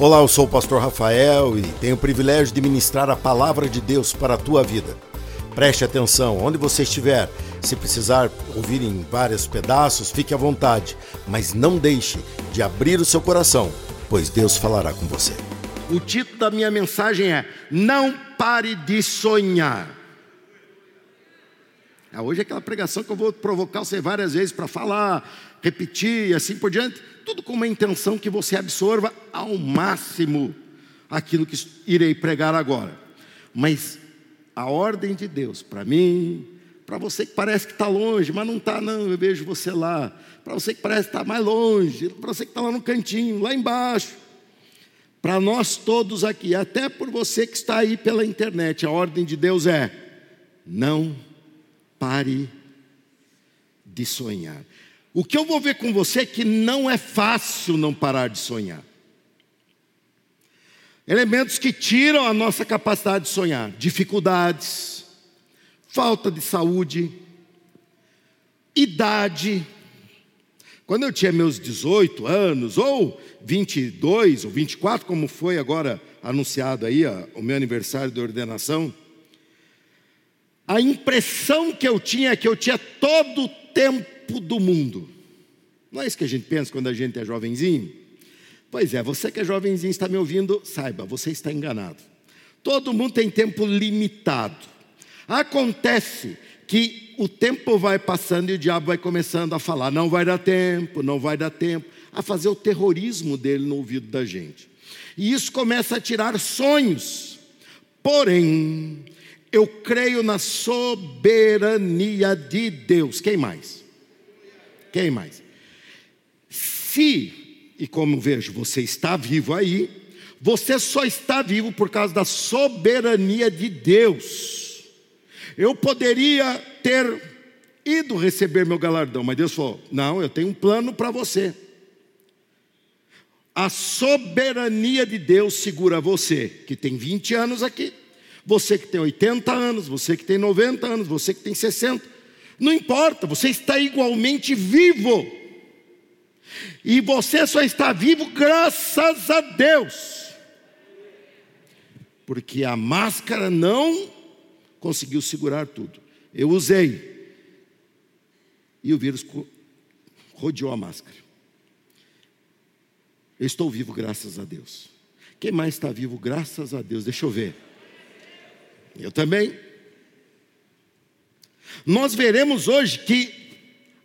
Olá, eu sou o pastor Rafael e tenho o privilégio de ministrar a palavra de Deus para a tua vida. Preste atenção, onde você estiver, se precisar ouvir em vários pedaços, fique à vontade, mas não deixe de abrir o seu coração, pois Deus falará com você. O título da minha mensagem é Não pare de sonhar. Ah, hoje é aquela pregação que eu vou provocar você várias vezes para falar, repetir e assim por diante, tudo com uma intenção que você absorva ao máximo aquilo que irei pregar agora. Mas a ordem de Deus para mim, para você que parece que está longe, mas não está, não, eu vejo você lá. Para você que parece que está mais longe, para você que está lá no cantinho, lá embaixo. Para nós todos aqui, até por você que está aí pela internet, a ordem de Deus é: não pare de sonhar. O que eu vou ver com você é que não é fácil não parar de sonhar. Elementos que tiram a nossa capacidade de sonhar: dificuldades, falta de saúde, idade. Quando eu tinha meus 18 anos, ou 22 ou 24, como foi agora anunciado aí, o meu aniversário de ordenação, a impressão que eu tinha é que eu tinha todo o tempo do mundo. Não é isso que a gente pensa quando a gente é jovenzinho? Pois é, você que é jovenzinho está me ouvindo, saiba, você está enganado. Todo mundo tem tempo limitado. Acontece que o tempo vai passando e o diabo vai começando a falar: não vai dar tempo, não vai dar tempo, a fazer o terrorismo dele no ouvido da gente. E isso começa a tirar sonhos. Porém, eu creio na soberania de Deus. Quem mais? Quem mais? Se, e como vejo, você está vivo aí, você só está vivo por causa da soberania de Deus. Eu poderia ter ido receber meu galardão, mas Deus falou: não, eu tenho um plano para você. A soberania de Deus segura você, que tem 20 anos aqui, você que tem 80 anos, você que tem 90 anos, você que tem 60, não importa, você está igualmente vivo. E você só está vivo graças a Deus. Porque a máscara não conseguiu segurar tudo. Eu usei. E o vírus rodeou a máscara. Eu estou vivo graças a Deus. Quem mais está vivo graças a Deus? Deixa eu ver. Eu também. Nós veremos hoje que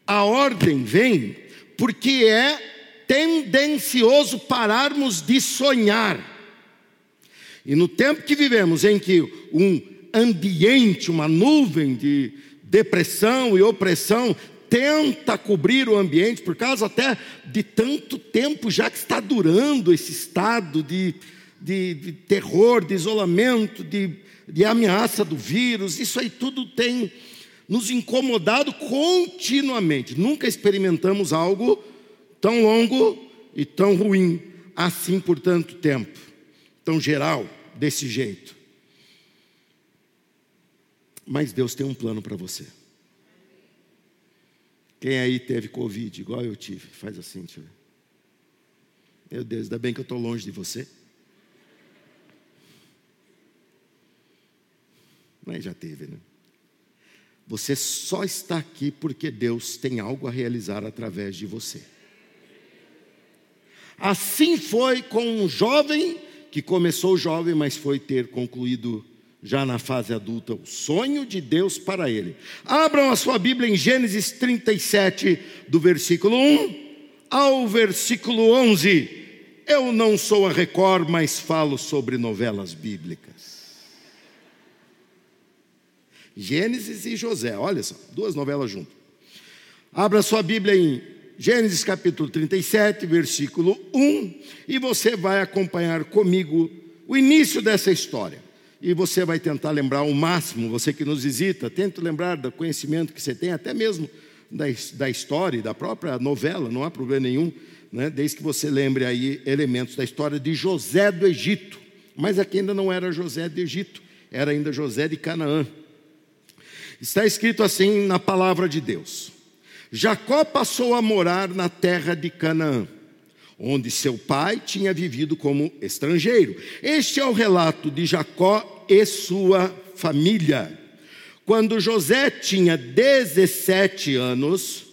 a ordem vem porque é tendencioso pararmos de sonhar. E no tempo que vivemos, em que um ambiente, uma nuvem de depressão e opressão tenta cobrir o ambiente, por causa até de tanto tempo já que está durando esse estado de, de, de terror, de isolamento, de de ameaça do vírus, isso aí tudo tem nos incomodado continuamente. Nunca experimentamos algo tão longo e tão ruim assim por tanto tempo, tão geral, desse jeito. Mas Deus tem um plano para você. Quem aí teve Covid, igual eu tive? Faz assim, deixa eu ver. Meu Deus, ainda bem que eu estou longe de você. Mas já teve, né? Você só está aqui porque Deus tem algo a realizar através de você. Assim foi com um jovem que começou jovem, mas foi ter concluído já na fase adulta o sonho de Deus para ele. Abram a sua Bíblia em Gênesis 37, do versículo 1 ao versículo 11. Eu não sou a Record, mas falo sobre novelas bíblicas. Gênesis e José, olha só, duas novelas juntas. Abra sua Bíblia em Gênesis capítulo 37, versículo 1, e você vai acompanhar comigo o início dessa história. E você vai tentar lembrar o máximo, você que nos visita, tente lembrar do conhecimento que você tem, até mesmo da, da história, da própria novela, não há problema nenhum, né? desde que você lembre aí elementos da história de José do Egito. Mas aqui ainda não era José do Egito, era ainda José de Canaã. Está escrito assim na palavra de Deus: Jacó passou a morar na terra de Canaã. onde seu pai tinha vivido como estrangeiro. Este é o relato de Jacó e sua família. Quando José tinha 17 anos,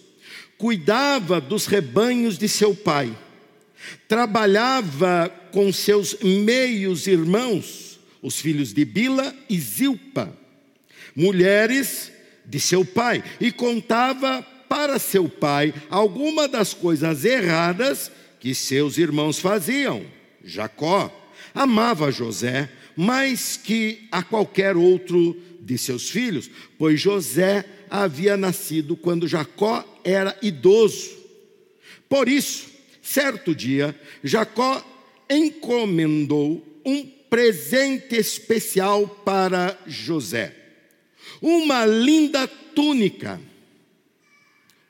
cuidava dos rebanhos de seu pai, trabalhava com seus meios irmãos, os filhos de Bila e Zilpa, mulheres de seu pai, e contava para seu pai alguma das coisas erradas que seus irmãos faziam. Jacó amava José mais que a qualquer outro de seus filhos, pois José havia nascido quando Jacó era idoso. Por isso, certo dia, Jacó encomendou um presente especial para José: uma linda túnica.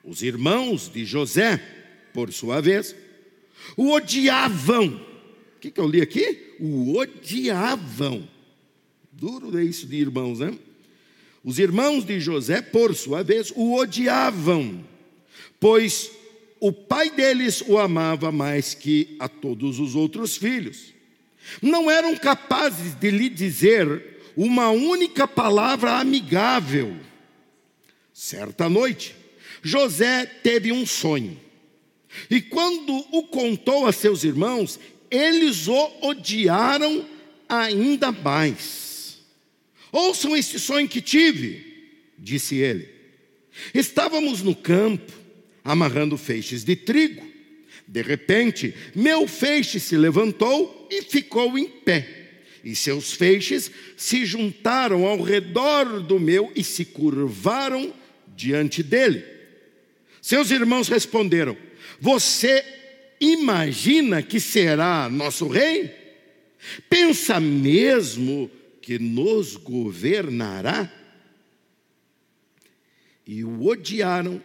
Os irmãos de José, por sua vez, o odiavam. O que, que eu li aqui? O odiavam. Duro é isso de irmãos, né? Os irmãos de José, por sua vez, o odiavam, pois o pai deles o amava mais que a todos os outros filhos. Não eram capazes de lhe dizer uma única palavra amigável. Certa noite, José teve um sonho. E quando o contou a seus irmãos, eles o odiaram ainda mais. Ouçam este sonho que tive, disse ele. Estávamos no campo, amarrando feixes de trigo. De repente, meu feixe se levantou e ficou em pé. E seus feixes se juntaram ao redor do meu e se curvaram diante dele. Seus irmãos responderam: você imagina que será nosso rei? Pensa mesmo que nos governará? E o odiaram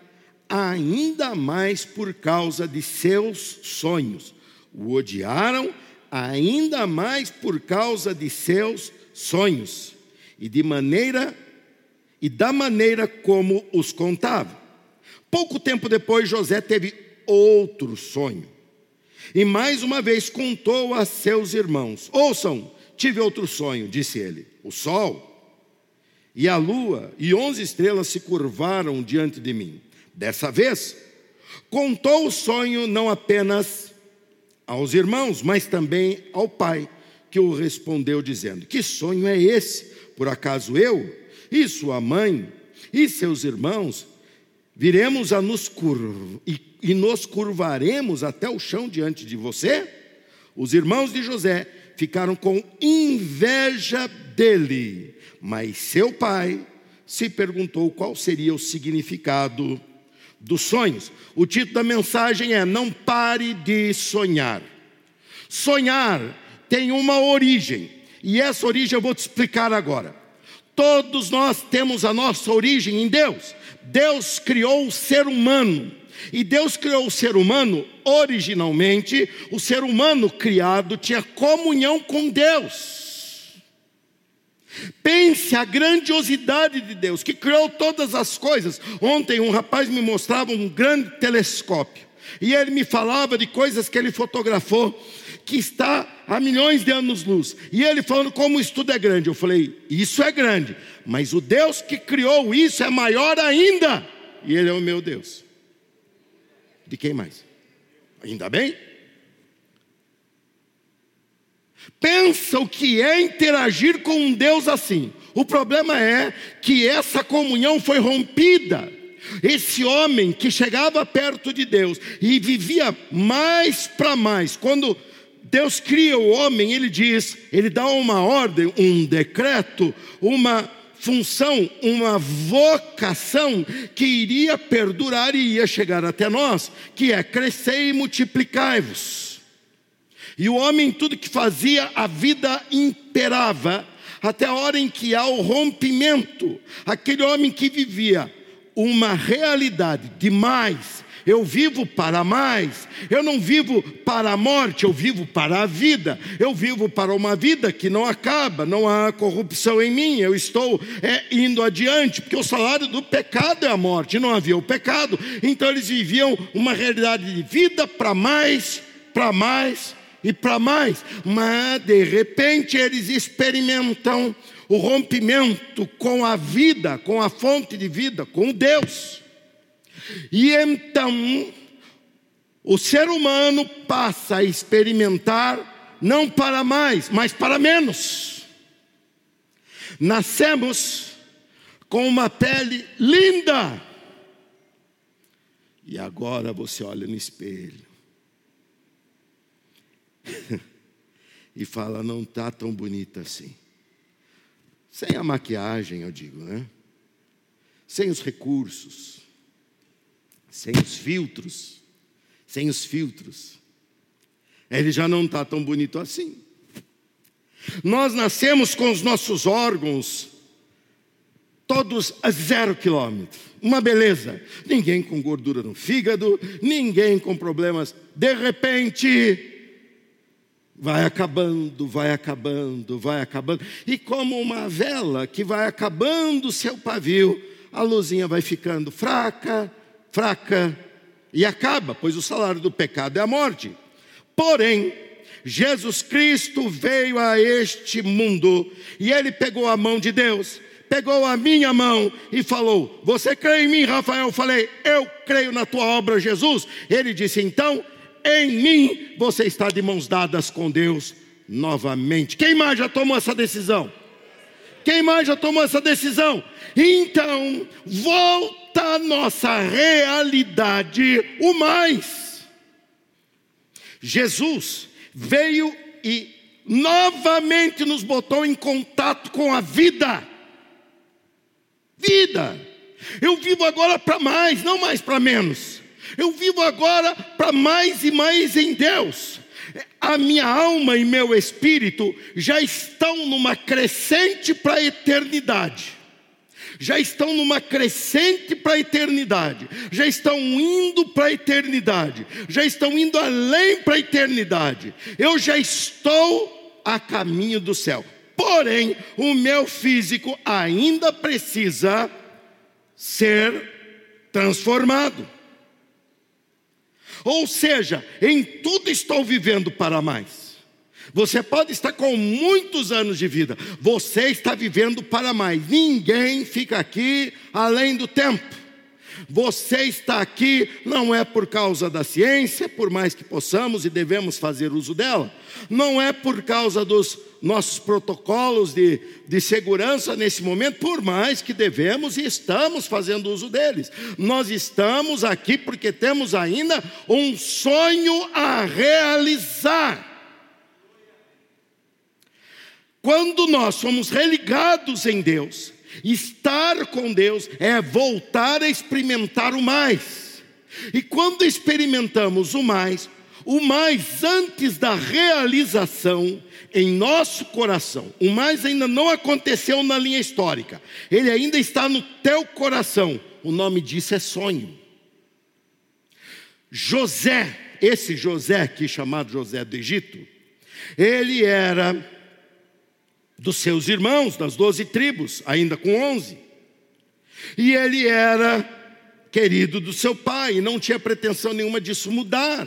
ainda mais por causa de seus sonhos. O odiaram ainda mais por causa de seus sonhos e de maneira e da maneira como os contava. Pouco tempo depois José teve outro sonho. E mais uma vez contou a seus irmãos: Ouçam, tive outro sonho, disse ele. O sol e a lua e onze estrelas se curvaram diante de mim. Dessa vez, contou o sonho não apenas aos irmãos, mas também ao pai, que o respondeu, dizendo: Que sonho é esse? Por acaso eu e sua mãe e seus irmãos viremos a nos curvar e e nos curvaremos até o chão diante de você? Os irmãos de José ficaram com inveja dele, mas seu pai se perguntou qual seria o significado dos sonhos. O título da mensagem é: Não pare de sonhar. Sonhar tem uma origem, e essa origem eu vou te explicar agora. Todos nós temos a nossa origem em Deus. Deus criou o ser humano e Deus criou o ser humano, originalmente, o ser humano criado tinha comunhão com Deus. Pense a grandiosidade de Deus, que criou todas as coisas. Ontem um rapaz me mostrava um grande telescópio, e ele me falava de coisas que ele fotografou, que está a milhões de anos-luz. E ele falando como isso tudo é grande. Eu falei, isso é grande, mas o Deus que criou isso é maior ainda. E ele é o meu Deus. De quem mais? Ainda bem? Pensa o que é interagir com um Deus assim. O problema é que essa comunhão foi rompida. Esse homem que chegava perto de Deus e vivia mais para mais, quando Deus cria o homem, ele diz, ele dá uma ordem, um decreto, uma função, uma vocação que iria perdurar e ia chegar até nós, que é crescer e multiplicai-vos. E o homem, tudo que fazia, a vida imperava, até a hora em que há o rompimento. Aquele homem que vivia uma realidade de mais, eu vivo para mais. Eu não vivo para a morte, eu vivo para a vida. Eu vivo para uma vida que não acaba, não há corrupção em mim. Eu estou é, indo adiante, porque o salário do pecado é a morte. Não havia o pecado, então eles viviam uma realidade de vida para mais para mais e para mais. Mas de repente eles experimentam o rompimento com a vida, com a fonte de vida, com Deus. E então o ser humano passa a experimentar não para mais, mas para menos. Nascemos com uma pele linda. E agora você olha no espelho e fala: não está tão bonita assim. Sem a maquiagem, eu digo, né? Sem os recursos, sem os filtros, sem os filtros. Ele já não está tão bonito assim. Nós nascemos com os nossos órgãos todos a zero quilômetro. Uma beleza. Ninguém com gordura no fígado, ninguém com problemas. De repente, vai acabando, vai acabando, vai acabando. E como uma vela que vai acabando o seu pavio, a luzinha vai ficando fraca, fraca e acaba, pois o salário do pecado é a morte. Porém, Jesus Cristo veio a este mundo e ele pegou a mão de Deus, pegou a minha mão e falou: Você crê em mim, Rafael? Eu falei: Eu creio na tua obra, Jesus. Ele disse: Então em mim você está de mãos dadas com Deus novamente. Quem mais já tomou essa decisão? Quem mais já tomou essa decisão? Então, volta a nossa realidade o mais. Jesus veio e novamente nos botou em contato com a vida. Vida. Eu vivo agora para mais, não mais para menos. Eu vivo agora para mais e mais em Deus. A minha alma e meu espírito já estão numa crescente para a eternidade. Já estão numa crescente para a eternidade. Já estão indo para a eternidade. Já estão indo além para a eternidade. Eu já estou a caminho do céu. Porém, o meu físico ainda precisa ser transformado. Ou seja, em tudo estou vivendo para mais. Você pode estar com muitos anos de vida, você está vivendo para mais. Ninguém fica aqui além do tempo. Você está aqui não é por causa da ciência, por mais que possamos e devemos fazer uso dela, não é por causa dos nossos protocolos de, de segurança nesse momento, por mais que devemos e estamos fazendo uso deles. Nós estamos aqui porque temos ainda um sonho a realizar. Quando nós somos religados em Deus, estar com Deus é voltar a experimentar o mais. E quando experimentamos o mais, o mais antes da realização em nosso coração, o mais ainda não aconteceu na linha histórica, ele ainda está no teu coração. O nome disso é sonho. José, esse José aqui chamado José do Egito, ele era dos seus irmãos, das doze tribos, ainda com onze. E ele era querido do seu pai, não tinha pretensão nenhuma disso mudar.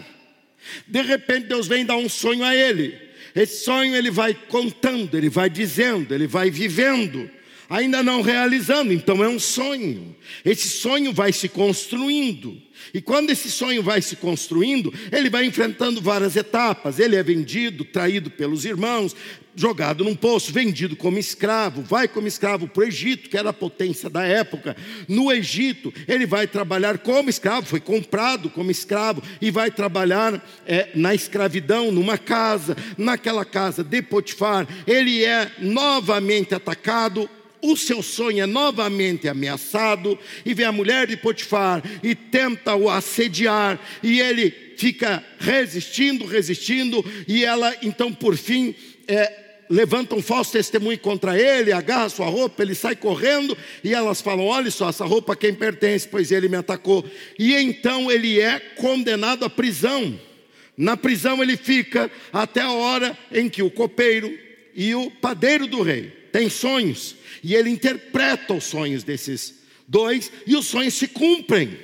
De repente Deus vem dar um sonho a ele. Esse sonho ele vai contando, ele vai dizendo, ele vai vivendo, ainda não realizando, então é um sonho. Esse sonho vai se construindo. E quando esse sonho vai se construindo, ele vai enfrentando várias etapas. Ele é vendido, traído pelos irmãos, jogado num poço, vendido como escravo, vai como escravo para o Egito, que era a potência da época. No Egito, ele vai trabalhar como escravo, foi comprado como escravo, e vai trabalhar é, na escravidão, numa casa, naquela casa de Potifar. Ele é novamente atacado, o seu sonho é novamente ameaçado, e vem a mulher de Potifar e tenta o assediar, e ele fica resistindo, resistindo, e ela então por fim é, levanta um falso testemunho contra ele, agarra sua roupa, ele sai correndo e elas falam: Olha só, essa roupa a quem pertence, pois ele me atacou. E então ele é condenado à prisão. Na prisão ele fica até a hora em que o copeiro e o padeiro do rei têm sonhos e ele interpreta os sonhos desses dois e os sonhos se cumprem.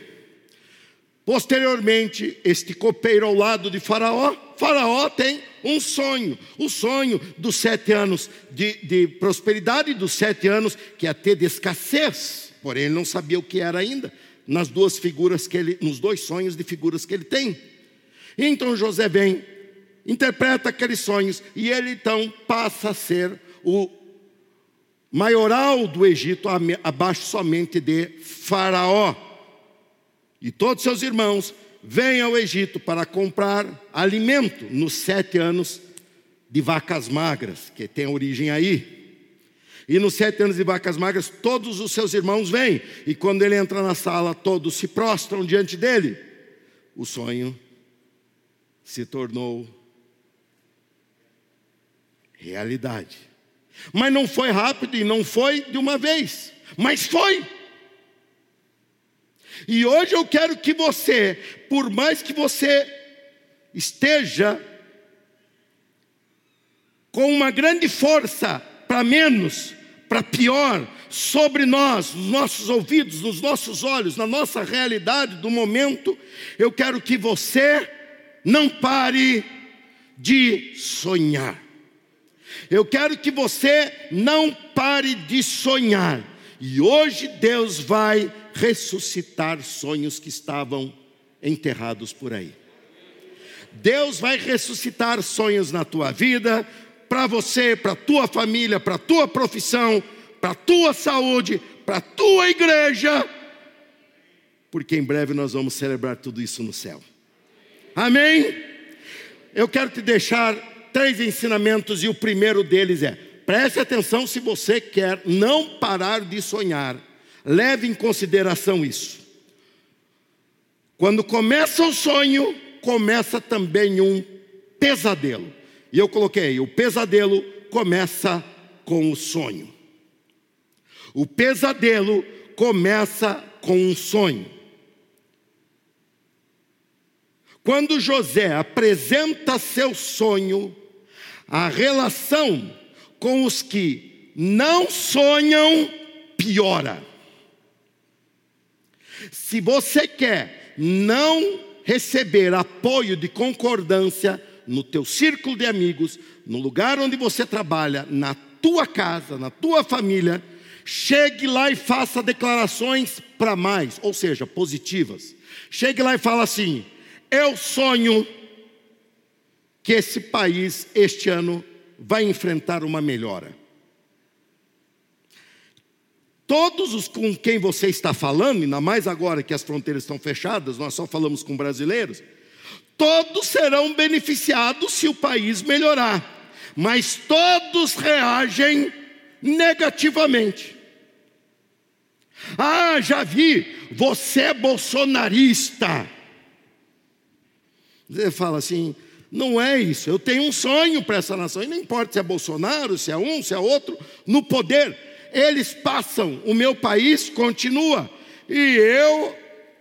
Posteriormente, este copeiro ao lado de Faraó Faraó tem um sonho, o sonho dos sete anos de, de prosperidade, dos sete anos que é ter de escassez, porém ele não sabia o que era ainda, nas duas figuras que ele, nos dois sonhos de figuras que ele tem. E então José vem, interpreta aqueles sonhos, e ele então passa a ser o maioral do Egito, abaixo somente de Faraó. E todos seus irmãos vêm ao Egito para comprar alimento nos sete anos de vacas magras, que tem origem aí. E nos sete anos de vacas magras, todos os seus irmãos vêm, e quando ele entra na sala, todos se prostram diante dele. O sonho se tornou realidade. Mas não foi rápido e não foi de uma vez, mas foi. E hoje eu quero que você, por mais que você esteja com uma grande força para menos, para pior, sobre nós, nos nossos ouvidos, nos nossos olhos, na nossa realidade do momento, eu quero que você não pare de sonhar. Eu quero que você não pare de sonhar. E hoje Deus vai ressuscitar sonhos que estavam enterrados por aí. Deus vai ressuscitar sonhos na tua vida, para você, para tua família, para tua profissão, para tua saúde, para tua igreja, porque em breve nós vamos celebrar tudo isso no céu. Amém? Eu quero te deixar três ensinamentos e o primeiro deles é: preste atenção se você quer não parar de sonhar. Leve em consideração isso. Quando começa o sonho, começa também um pesadelo. E eu coloquei: o pesadelo começa com o sonho. O pesadelo começa com um sonho. Quando José apresenta seu sonho, a relação com os que não sonham piora. Se você quer não receber apoio de concordância no teu círculo de amigos, no lugar onde você trabalha, na tua casa, na tua família, chegue lá e faça declarações para mais, ou seja, positivas. Chegue lá e fala assim: eu sonho que esse país, este ano, vai enfrentar uma melhora. Todos os com quem você está falando, ainda mais agora que as fronteiras estão fechadas, nós só falamos com brasileiros, todos serão beneficiados se o país melhorar, mas todos reagem negativamente. Ah, já vi, você é bolsonarista. Você fala assim, não é isso. Eu tenho um sonho para essa nação. E não importa se é Bolsonaro, se é um, se é outro, no poder. Eles passam, o meu país continua. E eu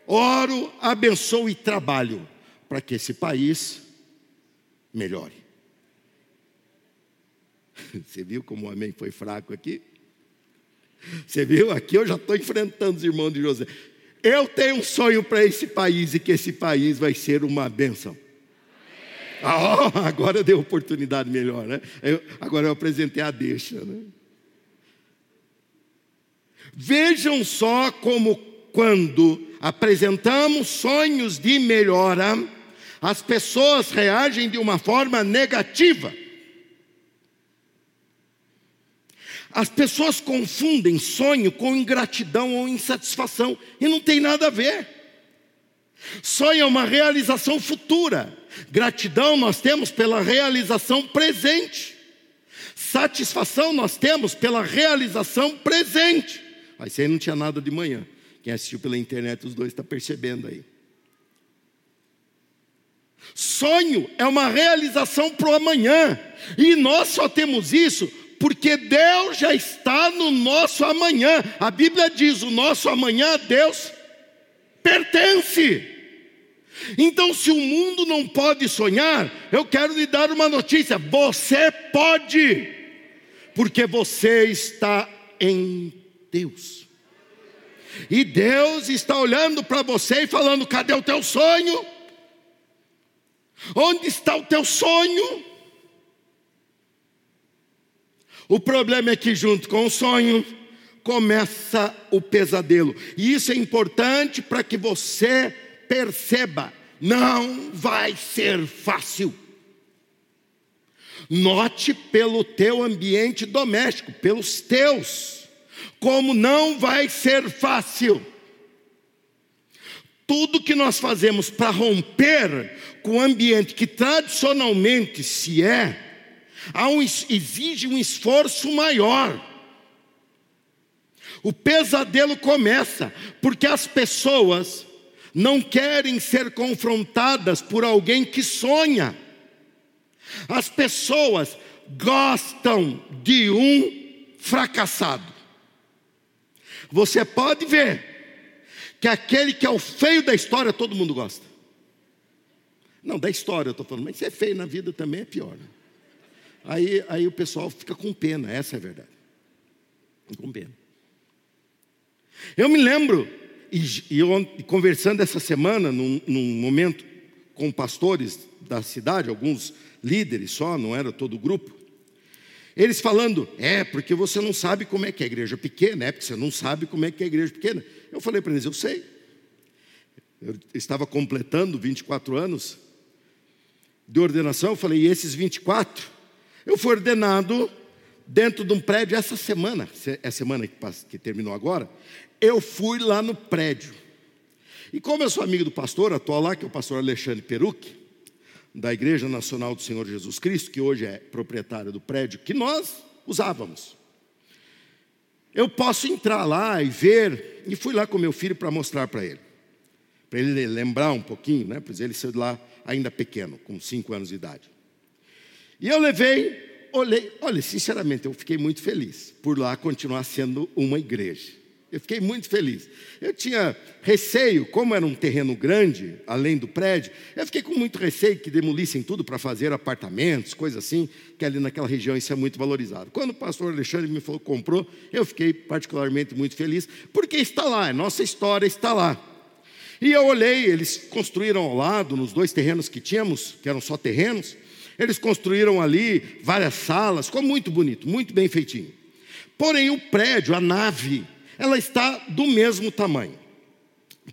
oro, abençoo e trabalho para que esse país melhore. Você viu como o amém foi fraco aqui? Você viu? Aqui eu já estou enfrentando os irmãos de José. Eu tenho um sonho para esse país e que esse país vai ser uma bênção. Oh, agora deu oportunidade melhor, né? Eu, agora eu apresentei a deixa, né? Vejam só como quando apresentamos sonhos de melhora, as pessoas reagem de uma forma negativa. As pessoas confundem sonho com ingratidão ou insatisfação, e não tem nada a ver. Sonho é uma realização futura. Gratidão nós temos pela realização presente. Satisfação nós temos pela realização presente. Mas aí não tinha nada de manhã. Quem assistiu pela internet, os dois está percebendo aí. Sonho é uma realização para o amanhã. E nós só temos isso porque Deus já está no nosso amanhã. A Bíblia diz: o nosso amanhã a Deus pertence. Então, se o mundo não pode sonhar, eu quero lhe dar uma notícia: você pode, porque você está em Deus. E Deus está olhando para você e falando: cadê o teu sonho? Onde está o teu sonho? O problema é que, junto com o sonho, começa o pesadelo. E isso é importante para que você perceba: não vai ser fácil. Note pelo teu ambiente doméstico, pelos teus, como não vai ser fácil. Tudo que nós fazemos para romper com o ambiente que tradicionalmente se é, um, exige um esforço maior. O pesadelo começa porque as pessoas não querem ser confrontadas por alguém que sonha. As pessoas gostam de um fracassado. Você pode ver que aquele que é o feio da história todo mundo gosta. Não, da história eu estou falando, mas ser feio na vida também é pior. Né? Aí, aí o pessoal fica com pena, essa é a verdade. Com pena. Eu me lembro, e, e eu, conversando essa semana, num, num momento com pastores da cidade, alguns líderes só, não era todo o grupo. Eles falando, é, porque você não sabe como é que é a igreja pequena, é porque você não sabe como é que é a igreja pequena. Eu falei para eles, eu sei. Eu estava completando 24 anos de ordenação, eu falei, e esses 24? Eu fui ordenado dentro de um prédio essa semana, é a semana que, terminou agora, eu fui lá no prédio. E como eu sou amigo do pastor atual lá, que é o pastor Alexandre Peruc, da Igreja Nacional do Senhor Jesus Cristo, que hoje é proprietária do prédio que nós usávamos. Eu posso entrar lá e ver, e fui lá com meu filho para mostrar para ele, para ele lembrar um pouquinho, né? Pois ele saiu lá ainda pequeno, com cinco anos de idade. E eu levei, olhei, olha, sinceramente, eu fiquei muito feliz por lá continuar sendo uma igreja. Eu fiquei muito feliz. Eu tinha receio, como era um terreno grande, além do prédio, eu fiquei com muito receio que demolissem tudo para fazer apartamentos, coisas assim, que ali naquela região isso é muito valorizado. Quando o pastor Alexandre me falou que comprou, eu fiquei particularmente muito feliz, porque está lá, nossa história está lá. E eu olhei, eles construíram ao lado, nos dois terrenos que tínhamos, que eram só terrenos, eles construíram ali várias salas, ficou muito bonito, muito bem feitinho. Porém, o prédio, a nave, ela está do mesmo tamanho.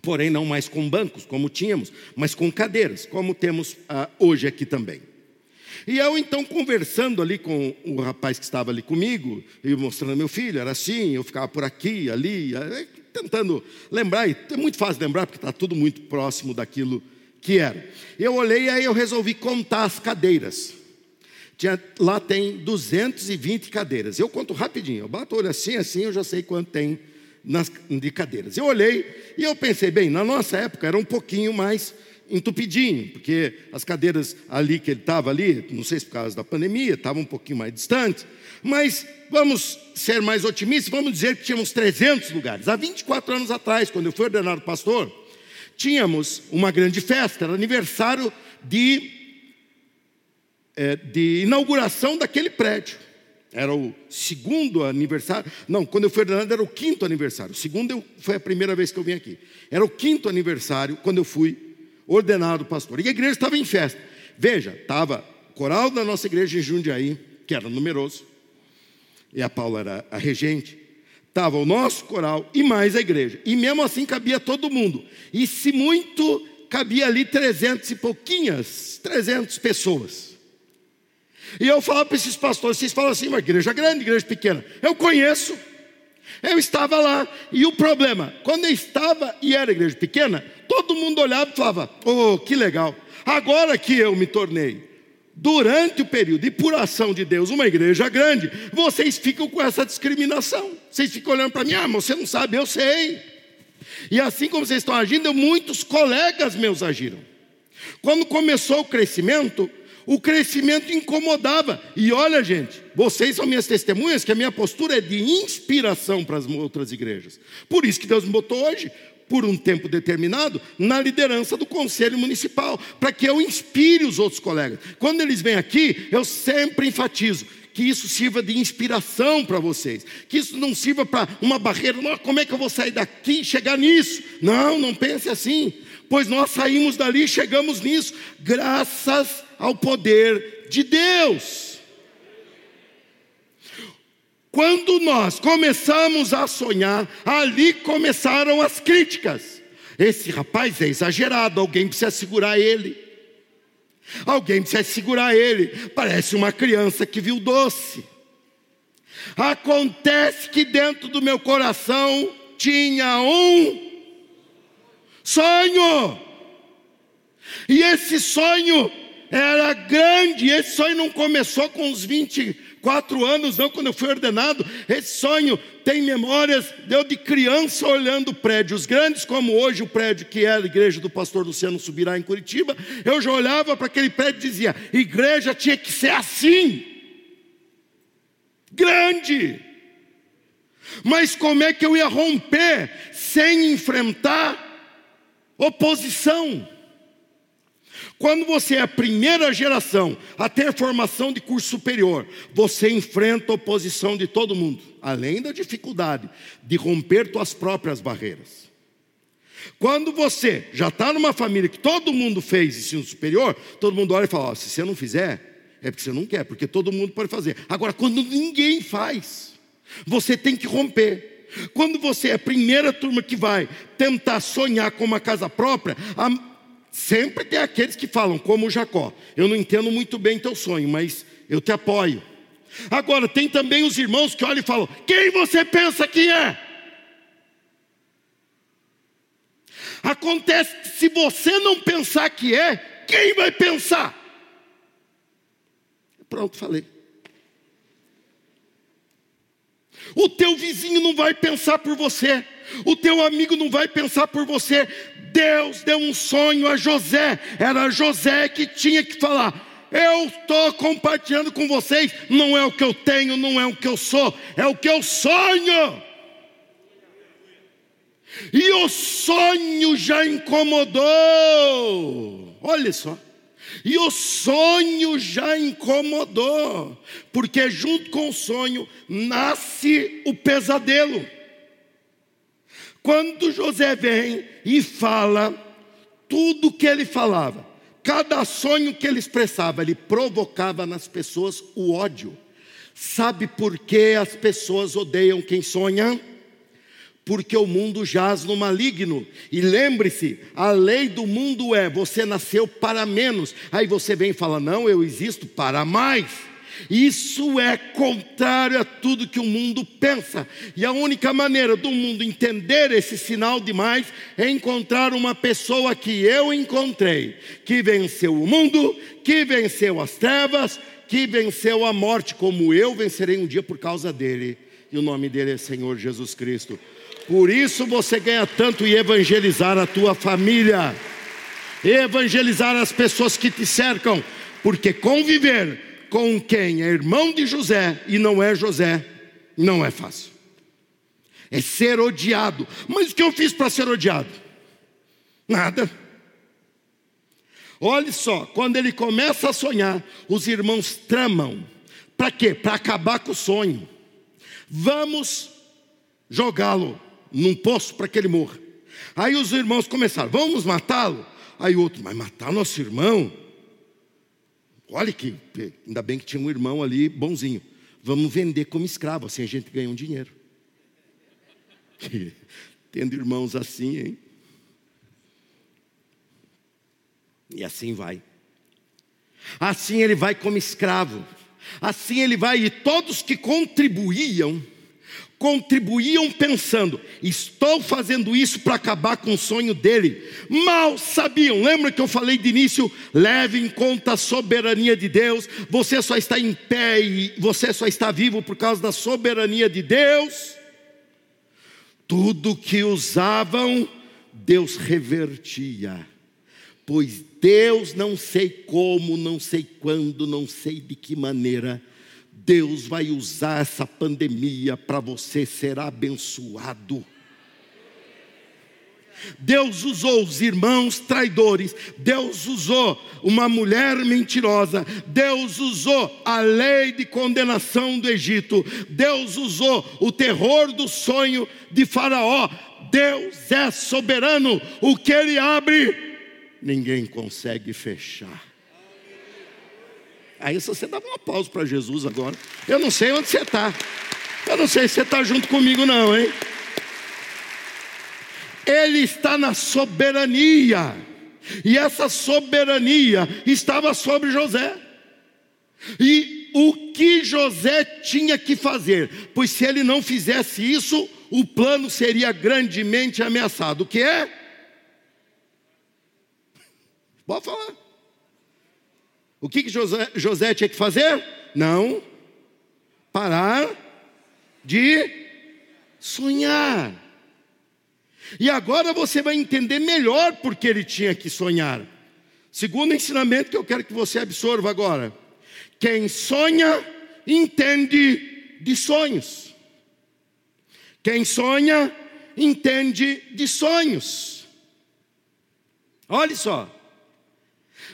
Porém, não mais com bancos, como tínhamos, mas com cadeiras, como temos ah, hoje aqui também. E eu então conversando ali com o rapaz que estava ali comigo, e mostrando meu filho, era assim, eu ficava por aqui, ali, tentando lembrar, e é muito fácil lembrar, porque está tudo muito próximo daquilo que era. Eu olhei e aí eu resolvi contar as cadeiras. Tinha, lá tem 220 cadeiras. Eu conto rapidinho, eu bato o olho assim, assim, eu já sei quanto tem nas, de cadeiras. Eu olhei e eu pensei, bem, na nossa época era um pouquinho mais entupidinho, porque as cadeiras ali que ele estava ali, não sei se por causa da pandemia, estavam um pouquinho mais distantes, mas vamos ser mais otimistas, vamos dizer que tínhamos 300 lugares. Há 24 anos atrás, quando eu fui ordenado pastor, tínhamos uma grande festa, era aniversário de, é, de inauguração daquele prédio. Era o segundo aniversário. Não, quando eu fui ordenado era o quinto aniversário. O segundo eu, foi a primeira vez que eu vim aqui. Era o quinto aniversário quando eu fui ordenado pastor. E a igreja estava em festa. Veja, estava o coral da nossa igreja em Jundiaí, que era numeroso, e a Paula era a regente. Estava o nosso coral e mais a igreja. E mesmo assim cabia todo mundo. E se muito, cabia ali trezentos e pouquinhas, trezentas pessoas. E eu falava para esses pastores, vocês falam assim, uma igreja grande, igreja pequena. Eu conheço. Eu estava lá. E o problema, quando eu estava e era igreja pequena, todo mundo olhava e falava, oh, que legal. Agora que eu me tornei, durante o período de puração de Deus, uma igreja grande, vocês ficam com essa discriminação. Vocês ficam olhando para mim, ah, mas você não sabe, eu sei. E assim como vocês estão agindo, muitos colegas meus agiram. Quando começou o crescimento, o crescimento incomodava. E olha, gente, vocês são minhas testemunhas que a minha postura é de inspiração para as outras igrejas. Por isso que Deus me botou hoje, por um tempo determinado, na liderança do conselho municipal, para que eu inspire os outros colegas. Quando eles vêm aqui, eu sempre enfatizo que isso sirva de inspiração para vocês, que isso não sirva para uma barreira, como é que eu vou sair daqui e chegar nisso? Não, não pense assim pois nós saímos dali e chegamos nisso, graças ao poder de Deus. Quando nós começamos a sonhar, ali começaram as críticas. Esse rapaz é exagerado, alguém precisa segurar ele. Alguém precisa segurar ele. Parece uma criança que viu doce. Acontece que dentro do meu coração tinha um sonho. E esse sonho era grande, esse sonho não começou com os 24 anos, não, quando eu fui ordenado. Esse sonho tem memórias deu de criança olhando prédios grandes, como hoje o prédio que é a igreja do pastor Luciano Subirá em Curitiba. Eu já olhava para aquele prédio e dizia: igreja tinha que ser assim, grande. Mas como é que eu ia romper sem enfrentar oposição? Quando você é a primeira geração a ter formação de curso superior, você enfrenta a oposição de todo mundo, além da dificuldade de romper suas próprias barreiras. Quando você já está numa família que todo mundo fez ensino superior, todo mundo olha e fala: oh, se você não fizer, é porque você não quer, porque todo mundo pode fazer. Agora, quando ninguém faz, você tem que romper. Quando você é a primeira turma que vai tentar sonhar com uma casa própria, a Sempre tem aqueles que falam, como Jacó: Eu não entendo muito bem teu sonho, mas eu te apoio. Agora, tem também os irmãos que olham e falam: Quem você pensa que é? Acontece que se você não pensar que é, quem vai pensar? Pronto, falei. O teu vizinho não vai pensar por você, o teu amigo não vai pensar por você, Deus deu um sonho a José, era José que tinha que falar: eu estou compartilhando com vocês, não é o que eu tenho, não é o que eu sou, é o que eu sonho. E o sonho já incomodou, olha só, e o sonho já incomodou, porque junto com o sonho nasce o pesadelo. Quando José vem e fala tudo que ele falava, cada sonho que ele expressava, ele provocava nas pessoas o ódio. Sabe por que as pessoas odeiam quem sonha? Porque o mundo jaz no maligno. E lembre-se, a lei do mundo é: você nasceu para menos. Aí você vem e fala: não, eu existo para mais. Isso é contrário a tudo que o mundo pensa. E a única maneira do mundo entender esse sinal demais é encontrar uma pessoa que eu encontrei, que venceu o mundo, que venceu as trevas, que venceu a morte, como eu vencerei um dia por causa dele. E o nome dele é Senhor Jesus Cristo. Por isso você ganha tanto em evangelizar a tua família, evangelizar as pessoas que te cercam, porque conviver com quem é irmão de José e não é José, não é fácil. É ser odiado. Mas o que eu fiz para ser odiado? Nada. Olhe só, quando ele começa a sonhar, os irmãos tramam. Para quê? Para acabar com o sonho. Vamos jogá-lo num poço para que ele morra. Aí os irmãos começaram, vamos matá-lo. Aí outro, mas matar nosso irmão? Olha que, ainda bem que tinha um irmão ali bonzinho. Vamos vender como escravo, assim a gente ganha um dinheiro. Tendo irmãos assim, hein? E assim vai. Assim ele vai como escravo. Assim ele vai, e todos que contribuíam contribuíam pensando: estou fazendo isso para acabar com o sonho dele. Mal sabiam, lembra que eu falei de início? Leve em conta a soberania de Deus. Você só está em pé e você só está vivo por causa da soberania de Deus. Tudo que usavam, Deus revertia. Pois Deus, não sei como, não sei quando, não sei de que maneira, Deus vai usar essa pandemia para você ser abençoado. Deus usou os irmãos traidores, Deus usou uma mulher mentirosa, Deus usou a lei de condenação do Egito, Deus usou o terror do sonho de Faraó, Deus é soberano, o que Ele abre, ninguém consegue fechar. Aí você dava um aplauso para Jesus agora. Eu não sei onde você está. Eu não sei se você está junto comigo, não, hein? Ele está na soberania. E essa soberania estava sobre José. E o que José tinha que fazer? Pois se ele não fizesse isso, o plano seria grandemente ameaçado. O que é? Pode falar. O que, que José, José tinha que fazer? Não parar de sonhar. E agora você vai entender melhor porque ele tinha que sonhar. Segundo ensinamento que eu quero que você absorva agora: quem sonha, entende de sonhos. Quem sonha, entende de sonhos. Olha só.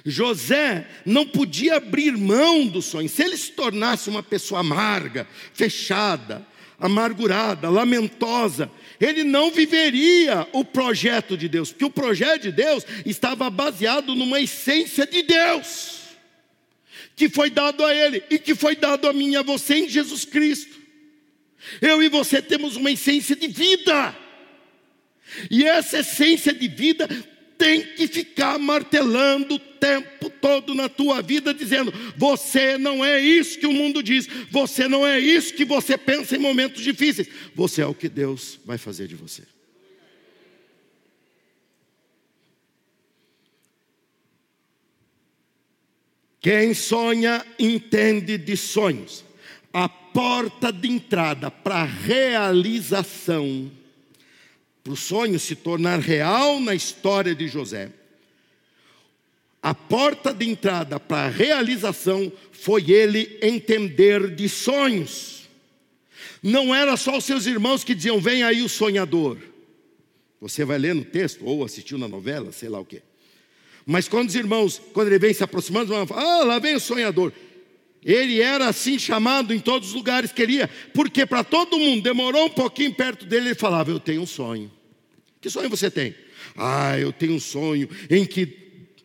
José não podia abrir mão do sonho. Se ele se tornasse uma pessoa amarga, fechada, amargurada, lamentosa, ele não viveria o projeto de Deus, porque o projeto de Deus estava baseado numa essência de Deus, que foi dado a ele e que foi dado a mim e a você em Jesus Cristo. Eu e você temos uma essência de vida. E essa essência de vida tem que ficar martelando o tempo todo na tua vida, dizendo: você não é isso que o mundo diz, você não é isso que você pensa em momentos difíceis, você é o que Deus vai fazer de você. Quem sonha entende de sonhos. A porta de entrada para a realização o sonho se tornar real na história de José. A porta de entrada para a realização foi ele entender de sonhos. Não era só os seus irmãos que diziam: Vem aí o sonhador. Você vai ler no texto, ou assistiu na novela, sei lá o quê. Mas quando os irmãos, quando ele vem se aproximando, vão falar: Ah, lá vem o sonhador. Ele era assim chamado em todos os lugares que queria, porque para todo mundo demorou um pouquinho perto dele, ele falava: Eu tenho um sonho. Que sonho você tem? Ah, eu tenho um sonho em que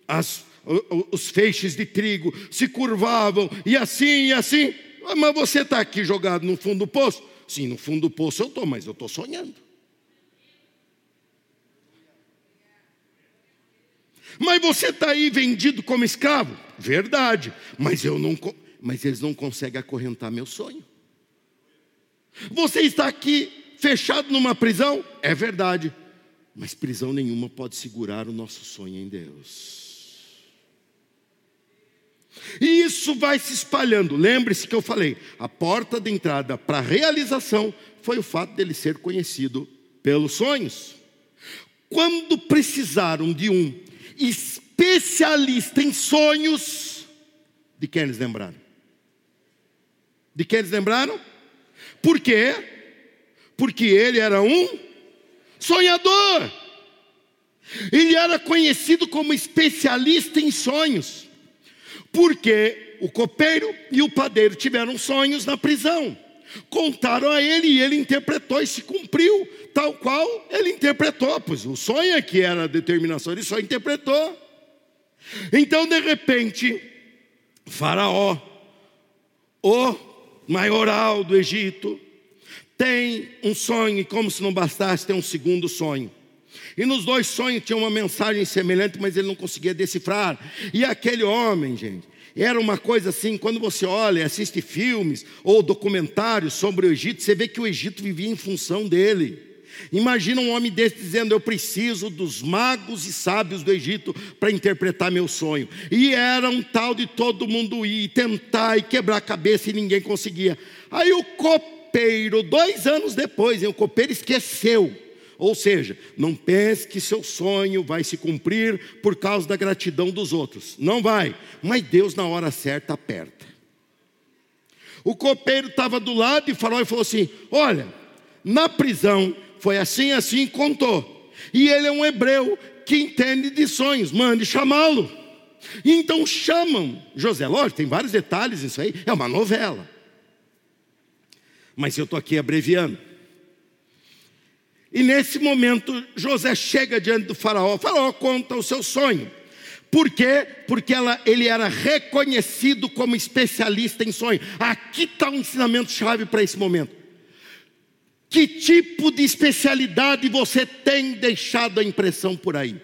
as, os feixes de trigo se curvavam e assim e assim. Ah, mas você está aqui jogado no fundo do poço? Sim, no fundo do poço eu estou, mas eu estou sonhando. Mas você está aí vendido como escravo? Verdade, mas eu não mas eles não conseguem acorrentar meu sonho. Você está aqui fechado numa prisão? É verdade, mas prisão nenhuma pode segurar o nosso sonho em Deus. E isso vai se espalhando. Lembre-se que eu falei: a porta de entrada para a realização foi o fato dele ser conhecido pelos sonhos. Quando precisaram de um especialista em sonhos, de quem eles lembraram? De que eles lembraram? Por quê? Porque ele era um sonhador. Ele era conhecido como especialista em sonhos. Porque o copeiro e o padeiro tiveram sonhos na prisão. Contaram a ele e ele interpretou e se cumpriu, tal qual ele interpretou. Pois o sonho é que era a determinação, ele só interpretou. Então, de repente, Faraó, o maioral do Egito, tem um sonho, e como se não bastasse, tem um segundo sonho. E nos dois sonhos tinha uma mensagem semelhante, mas ele não conseguia decifrar. E aquele homem, gente, era uma coisa assim, quando você olha, assiste filmes ou documentários sobre o Egito, você vê que o Egito vivia em função dele. Imagina um homem desse dizendo: Eu preciso dos magos e sábios do Egito para interpretar meu sonho. E era um tal de todo mundo ir, tentar e quebrar a cabeça e ninguém conseguia. Aí o copeiro, dois anos depois, o copeiro esqueceu. Ou seja, não pense que seu sonho vai se cumprir por causa da gratidão dos outros. Não vai. Mas Deus, na hora certa, aperta. O copeiro estava do lado de Faraó e falou assim: Olha, na prisão foi assim, assim, contou. E ele é um hebreu que entende de sonhos, mande chamá-lo. Então chamam José. Lógico, tem vários detalhes isso aí, é uma novela. Mas eu estou aqui abreviando. E nesse momento, José chega diante do faraó. Faraó conta o seu sonho. Por quê? Porque ela, ele era reconhecido como especialista em sonho. Aqui está um ensinamento chave para esse momento. Que tipo de especialidade você tem deixado a impressão por aí?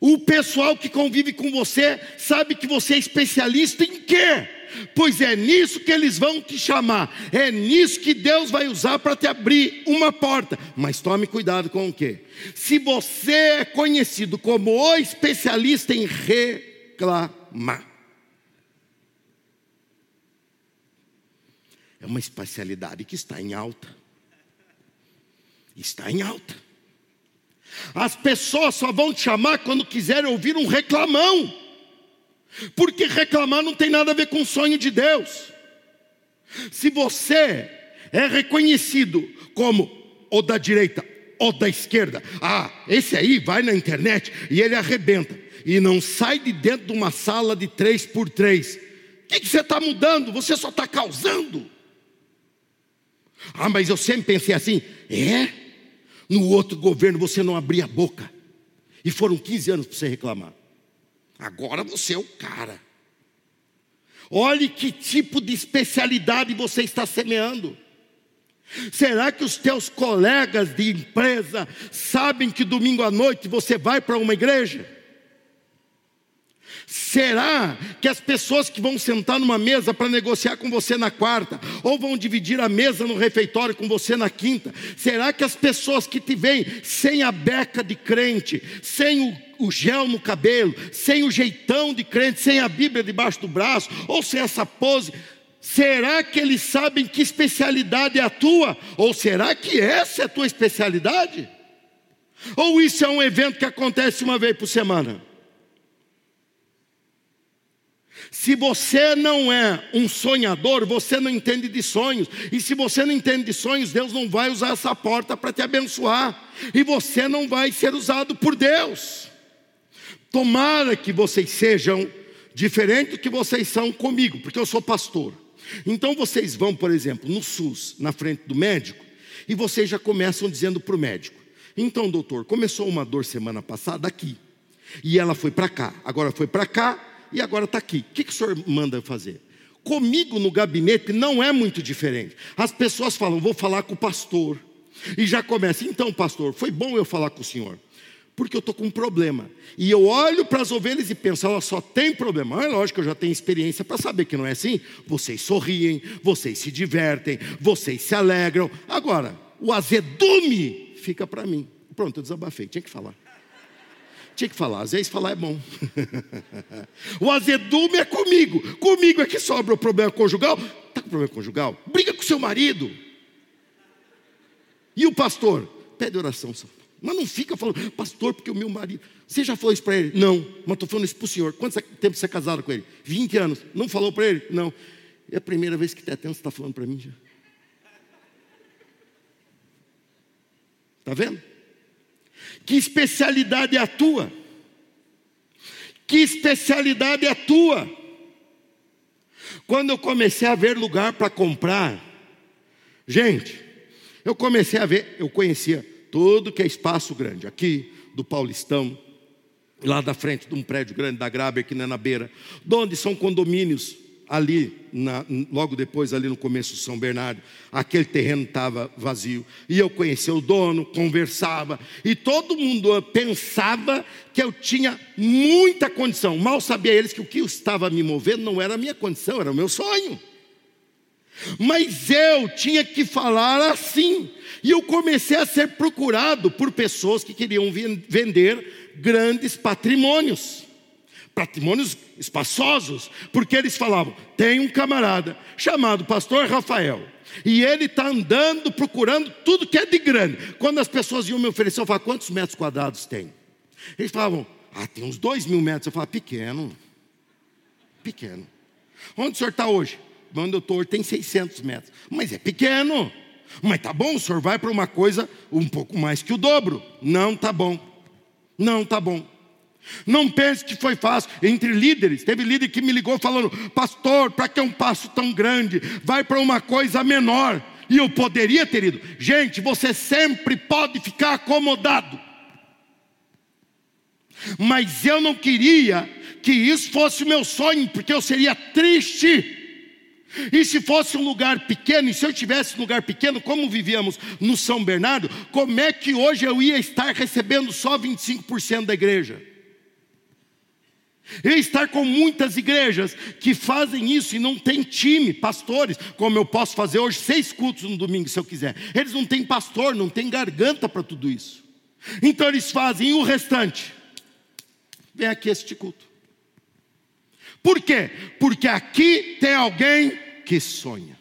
O pessoal que convive com você sabe que você é especialista em quê? Pois é nisso que eles vão te chamar, é nisso que Deus vai usar para te abrir uma porta. Mas tome cuidado com o quê? Se você é conhecido como o especialista em reclamar, é uma especialidade que está em alta. Está em alta. As pessoas só vão te chamar quando quiserem ouvir um reclamão. Porque reclamar não tem nada a ver com o sonho de Deus. Se você é reconhecido como o da direita ou da esquerda, ah, esse aí vai na internet e ele arrebenta e não sai de dentro de uma sala de três por três. O que, que você está mudando? Você só está causando. Ah, mas eu sempre pensei assim, é? No outro governo você não abria a boca. E foram 15 anos para você reclamar. Agora você é o cara. Olhe que tipo de especialidade você está semeando. Será que os teus colegas de empresa sabem que domingo à noite você vai para uma igreja? Será que as pessoas que vão sentar numa mesa para negociar com você na quarta, ou vão dividir a mesa no refeitório com você na quinta, será que as pessoas que te veem sem a beca de crente, sem o, o gel no cabelo, sem o jeitão de crente, sem a Bíblia debaixo do braço, ou sem essa pose, será que eles sabem que especialidade é a tua? Ou será que essa é a tua especialidade? Ou isso é um evento que acontece uma vez por semana? Se você não é um sonhador, você não entende de sonhos. E se você não entende de sonhos, Deus não vai usar essa porta para te abençoar. E você não vai ser usado por Deus. Tomara que vocês sejam diferente do que vocês são comigo, porque eu sou pastor. Então vocês vão, por exemplo, no SUS, na frente do médico, e vocês já começam dizendo para o médico: então, doutor, começou uma dor semana passada aqui, e ela foi para cá, agora foi para cá, e agora está aqui. O que, que o senhor manda fazer? Comigo no gabinete não é muito diferente. As pessoas falam, vou falar com o pastor. E já começa, então, pastor, foi bom eu falar com o senhor. Porque eu estou com um problema. E eu olho para as ovelhas e penso, ela só tem problema. É lógico que eu já tenho experiência para saber que não é assim. Vocês sorriem, vocês se divertem, vocês se alegram. Agora, o azedume fica para mim. Pronto, eu desabafei, tinha que falar. Tinha que falar, às vezes falar é bom. o azedume é comigo. Comigo é que sobra o problema conjugal. Está com problema conjugal? Briga com seu marido. E o pastor? Pede oração. Mas não fica falando, pastor, porque o meu marido. Você já falou isso para ele? Não, mas estou falando isso para o senhor. Quanto tempo você é casado com ele? 20 anos. Não falou para ele? Não. É a primeira vez que você está falando para mim já. Está vendo? Que especialidade é a tua? Que especialidade é a tua? Quando eu comecei a ver lugar para comprar, gente, eu comecei a ver, eu conhecia tudo que é espaço grande, aqui do Paulistão, lá da frente de um prédio grande da Graber, aqui na beira, onde são condomínios ali, na, logo depois, ali no começo de São Bernardo, aquele terreno estava vazio. E eu conhecia o dono, conversava, e todo mundo pensava que eu tinha muita condição. Mal sabia eles que o que estava me movendo não era a minha condição, era o meu sonho. Mas eu tinha que falar assim. E eu comecei a ser procurado por pessoas que queriam vender grandes patrimônios patrimônios espaçosos, porque eles falavam: tem um camarada chamado Pastor Rafael, e ele está andando procurando tudo que é de grande. Quando as pessoas iam me oferecer, eu falava: quantos metros quadrados tem? Eles falavam: ah, tem uns dois mil metros. Eu falava: pequeno, pequeno. Onde o senhor está hoje? Onde eu estou tem 600 metros, mas é pequeno. Mas tá bom, o senhor vai para uma coisa um pouco mais que o dobro. Não tá bom. Não tá bom. Não pense que foi fácil. Entre líderes, teve líder que me ligou falando: Pastor, para que um passo tão grande? Vai para uma coisa menor. E eu poderia ter ido. Gente, você sempre pode ficar acomodado. Mas eu não queria que isso fosse o meu sonho, porque eu seria triste. E se fosse um lugar pequeno, e se eu tivesse um lugar pequeno, como vivíamos no São Bernardo, como é que hoje eu ia estar recebendo só 25% da igreja? E estar com muitas igrejas que fazem isso e não tem time, pastores, como eu posso fazer hoje seis cultos no domingo se eu quiser. Eles não têm pastor, não têm garganta para tudo isso. Então eles fazem o restante. Vem aqui este culto. Por quê? Porque aqui tem alguém que sonha.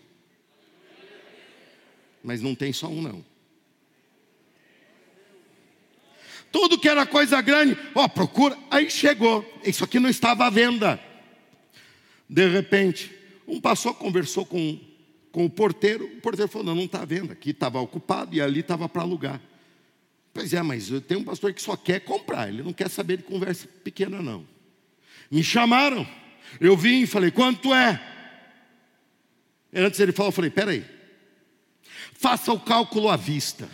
Mas não tem só um, não. Tudo que era coisa grande, ó, procura. Aí chegou. Isso aqui não estava à venda. De repente, um passou, conversou com, com o porteiro. O porteiro falou: não, não está à venda. Aqui estava ocupado e ali estava para alugar. Pois é, mas tenho um pastor que só quer comprar, ele não quer saber de conversa pequena, não. Me chamaram, eu vim e falei: quanto é? Antes ele falou, eu falei: peraí, faça o cálculo à vista.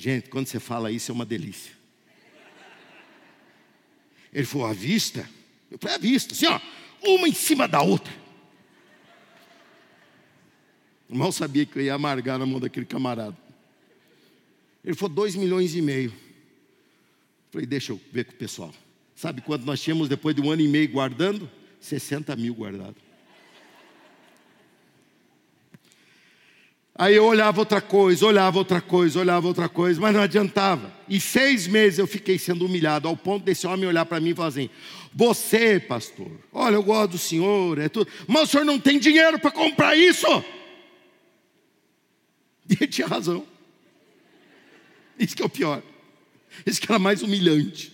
Gente, quando você fala isso é uma delícia. Ele falou, à vista? Eu falei, à vista, assim, ó, uma em cima da outra. Mal sabia que eu ia amargar na mão daquele camarada. Ele falou, dois milhões e meio. Eu falei, deixa eu ver com o pessoal. Sabe quanto nós tínhamos depois de um ano e meio guardando? 60 mil guardados. Aí eu olhava outra coisa, olhava outra coisa, olhava outra coisa, mas não adiantava. E seis meses eu fiquei sendo humilhado, ao ponto desse homem olhar para mim e falar assim: Você, pastor, olha, eu gosto do senhor, é tudo, mas o senhor não tem dinheiro para comprar isso. E ele tinha razão. Isso que é o pior. Isso que era mais humilhante.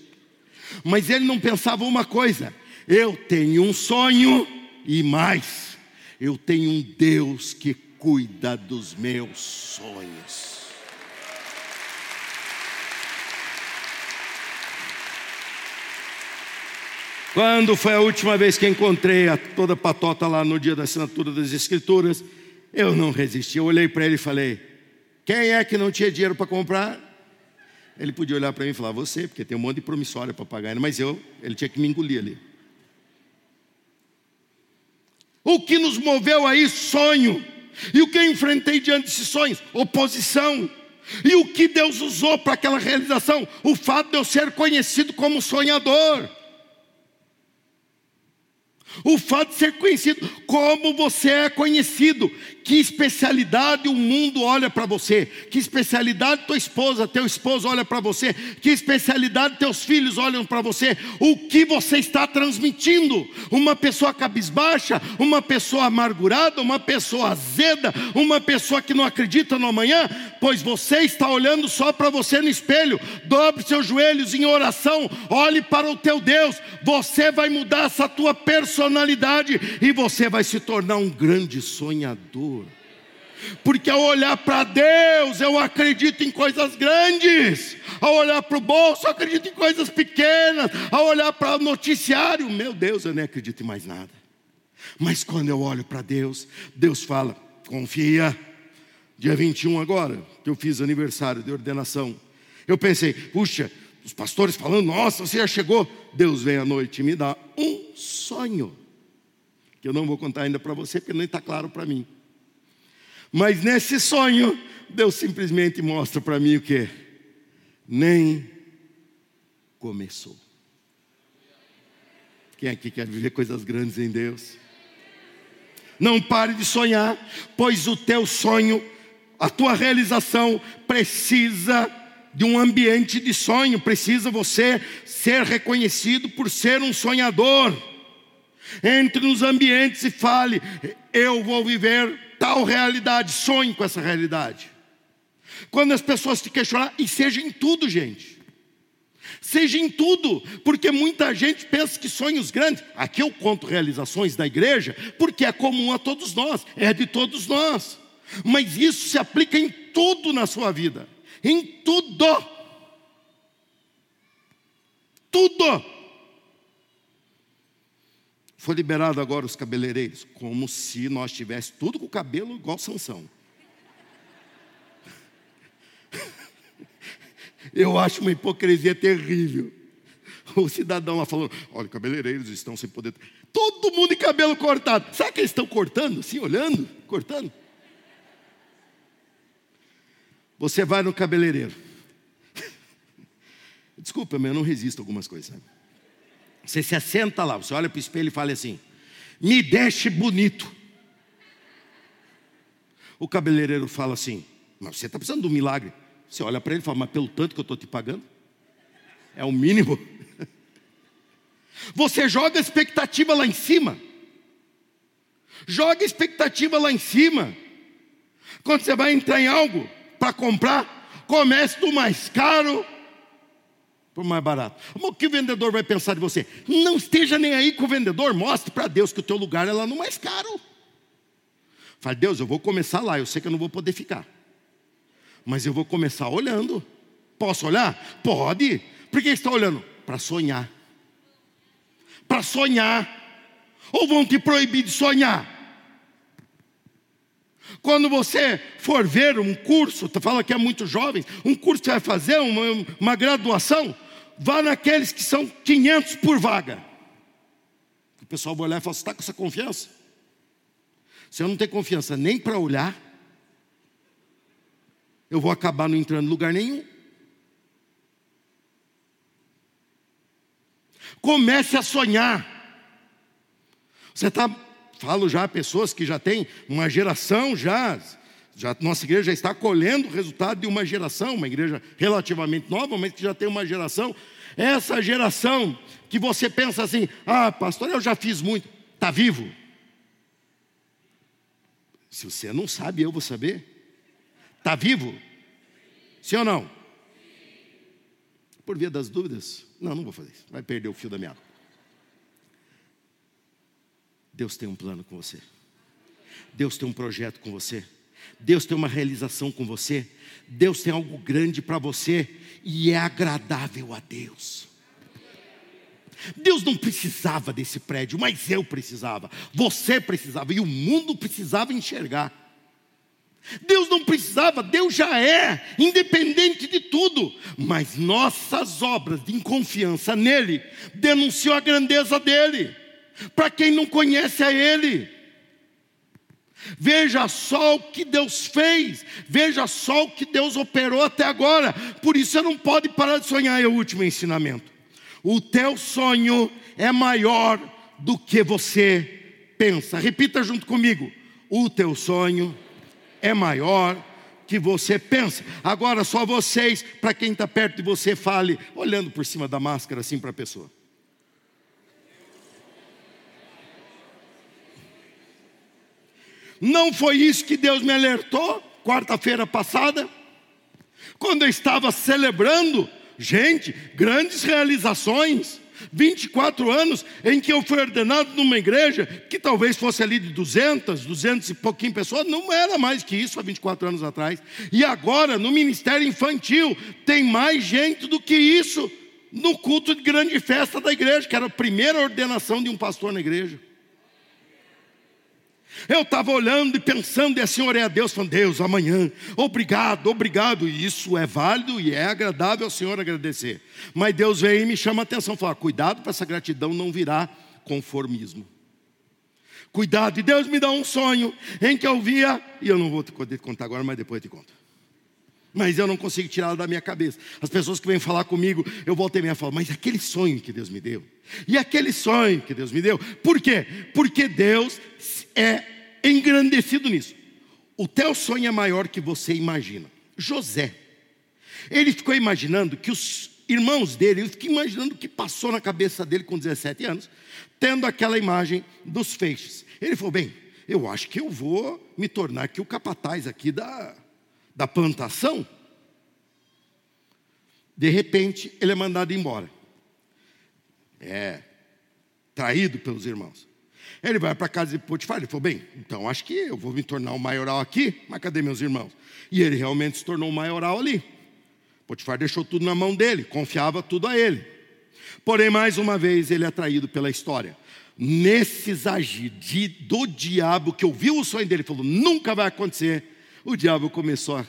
Mas ele não pensava uma coisa: eu tenho um sonho e mais, eu tenho um Deus que cuida dos meus sonhos. Quando foi a última vez que encontrei a toda patota lá no dia da assinatura das escrituras, eu não resisti. Eu olhei para ele e falei: Quem é que não tinha dinheiro para comprar? Ele podia olhar para mim e falar: Você, porque tem um monte de promissória para pagar. Mas eu, ele tinha que me engolir ali. O que nos moveu aí? Sonho. E o que eu enfrentei diante desses sonhos? Oposição. E o que Deus usou para aquela realização? O fato de eu ser conhecido como sonhador. O fato de ser conhecido, como você é conhecido, que especialidade o mundo olha para você, que especialidade tua esposa, teu esposo olha para você, que especialidade teus filhos olham para você, o que você está transmitindo? Uma pessoa cabisbaixa, uma pessoa amargurada, uma pessoa azeda, uma pessoa que não acredita no amanhã, pois você está olhando só para você no espelho. Dobre seus joelhos em oração, olhe para o teu Deus, você vai mudar essa tua personalidade e você vai se tornar um grande sonhador. Porque ao olhar para Deus, eu acredito em coisas grandes. Ao olhar para o bolso, eu acredito em coisas pequenas. Ao olhar para o noticiário, meu Deus, eu nem acredito em mais nada. Mas quando eu olho para Deus, Deus fala: confia. Dia 21 agora, que eu fiz aniversário de ordenação. Eu pensei, puxa, os pastores falando, nossa, você já chegou. Deus vem à noite e me dá um sonho, que eu não vou contar ainda para você, porque nem está claro para mim. Mas nesse sonho, Deus simplesmente mostra para mim o que? Nem começou. Quem aqui quer viver coisas grandes em Deus? Não pare de sonhar, pois o teu sonho, a tua realização precisa de um ambiente de sonho, precisa você ser reconhecido por ser um sonhador. Entre nos ambientes e fale: eu vou viver tal realidade, sonhe com essa realidade. Quando as pessoas te questionar, e seja em tudo, gente. Seja em tudo, porque muita gente pensa que sonhos grandes, aqui eu conto realizações da igreja, porque é comum a todos nós, é de todos nós. Mas isso se aplica em tudo na sua vida em tudo. Tudo. Foi liberado agora os cabeleireiros, como se nós tivéssemos tudo com o cabelo igual Sansão. Eu acho uma hipocrisia terrível. O cidadão lá falando: olha, cabeleireiros estão sem poder. Todo mundo de cabelo cortado. Sabe que eles estão cortando? Assim, olhando, cortando. Você vai no cabeleireiro. Desculpa, mas eu não resisto a algumas coisas. Sabe? Você se assenta lá, você olha para o espelho e fala assim: me deixe bonito. O cabeleireiro fala assim: mas você está precisando de um milagre. Você olha para ele e fala: mas pelo tanto que eu estou te pagando? É o mínimo. Você joga a expectativa lá em cima. Joga a expectativa lá em cima. Quando você vai entrar em algo para comprar, comece do mais caro o mais barato. O que o vendedor vai pensar de você? Não esteja nem aí com o vendedor, mostre para Deus que o teu lugar é lá no mais caro. Fale, Deus, eu vou começar lá, eu sei que eu não vou poder ficar. Mas eu vou começar olhando. Posso olhar? Pode. Por que está olhando? Para sonhar. Para sonhar. Ou vão te proibir de sonhar? Quando você for ver um curso, fala que é muito jovem, um curso que vai fazer, uma, uma graduação, vá naqueles que são 500 por vaga. O pessoal vai olhar e fala: Você está com essa confiança? Se eu não tenho confiança nem para olhar, eu vou acabar não entrando em lugar nenhum. Comece a sonhar. Você está, falo já pessoas que já têm uma geração já, já nossa igreja já está colhendo o resultado de uma geração, uma igreja relativamente nova, mas que já tem uma geração. Essa geração que você pensa assim: ah, pastor, eu já fiz muito, está vivo. Se você não sabe, eu vou saber. Está vivo? Sim ou não? Por via das dúvidas, não, não vou fazer isso. Vai perder o fio da meada. Deus tem um plano com você. Deus tem um projeto com você. Deus tem uma realização com você. Deus tem algo grande para você e é agradável a Deus. Deus não precisava desse prédio, mas eu precisava, você precisava e o mundo precisava enxergar. Deus não precisava, Deus já é, independente de tudo, mas nossas obras de confiança nele denunciou a grandeza dele, para quem não conhece a ele. Veja só o que Deus fez, veja só o que Deus operou até agora, por isso você não pode parar de sonhar, é o último ensinamento. O teu sonho é maior do que você pensa, repita junto comigo: o teu sonho é maior que você pensa. Agora, só vocês, para quem está perto de você, fale, olhando por cima da máscara assim para a pessoa. Não foi isso que Deus me alertou quarta-feira passada, quando eu estava celebrando, gente, grandes realizações. 24 anos em que eu fui ordenado numa igreja que talvez fosse ali de 200, 200 e pouquinho pessoas, não era mais que isso há 24 anos atrás. E agora, no ministério infantil, tem mais gente do que isso no culto de grande festa da igreja, que era a primeira ordenação de um pastor na igreja. Eu estava olhando e pensando, e assim orei a Deus, falando, Deus, amanhã, obrigado, obrigado. E isso é válido e é agradável ao Senhor agradecer. Mas Deus veio e me chama a atenção, fala, cuidado para essa gratidão não virar conformismo. Cuidado, e Deus me dá um sonho em que eu via, e eu não vou te contar agora, mas depois eu te conto. Mas eu não consigo tirá-lo da minha cabeça. As pessoas que vêm falar comigo, eu voltei e falo, mas aquele sonho que Deus me deu, e aquele sonho que Deus me deu, por quê? Porque Deus é engrandecido nisso. O teu sonho é maior que você imagina. José, ele ficou imaginando que os irmãos dele, ele ficou imaginando o que passou na cabeça dele com 17 anos, tendo aquela imagem dos feixes. Ele falou: bem, eu acho que eu vou me tornar aqui o capataz aqui da, da plantação. De repente, ele é mandado embora. É, traído pelos irmãos. Ele vai para casa de Potifar, ele falou, bem, então acho que eu vou me tornar um maioral aqui, mas cadê meus irmãos? E ele realmente se tornou um maioral ali. Potifar deixou tudo na mão dele, confiava tudo a ele. Porém, mais uma vez, ele é atraído pela história. nesses agir do diabo, que ouviu o sonho dele, falou: nunca vai acontecer. O diabo começou a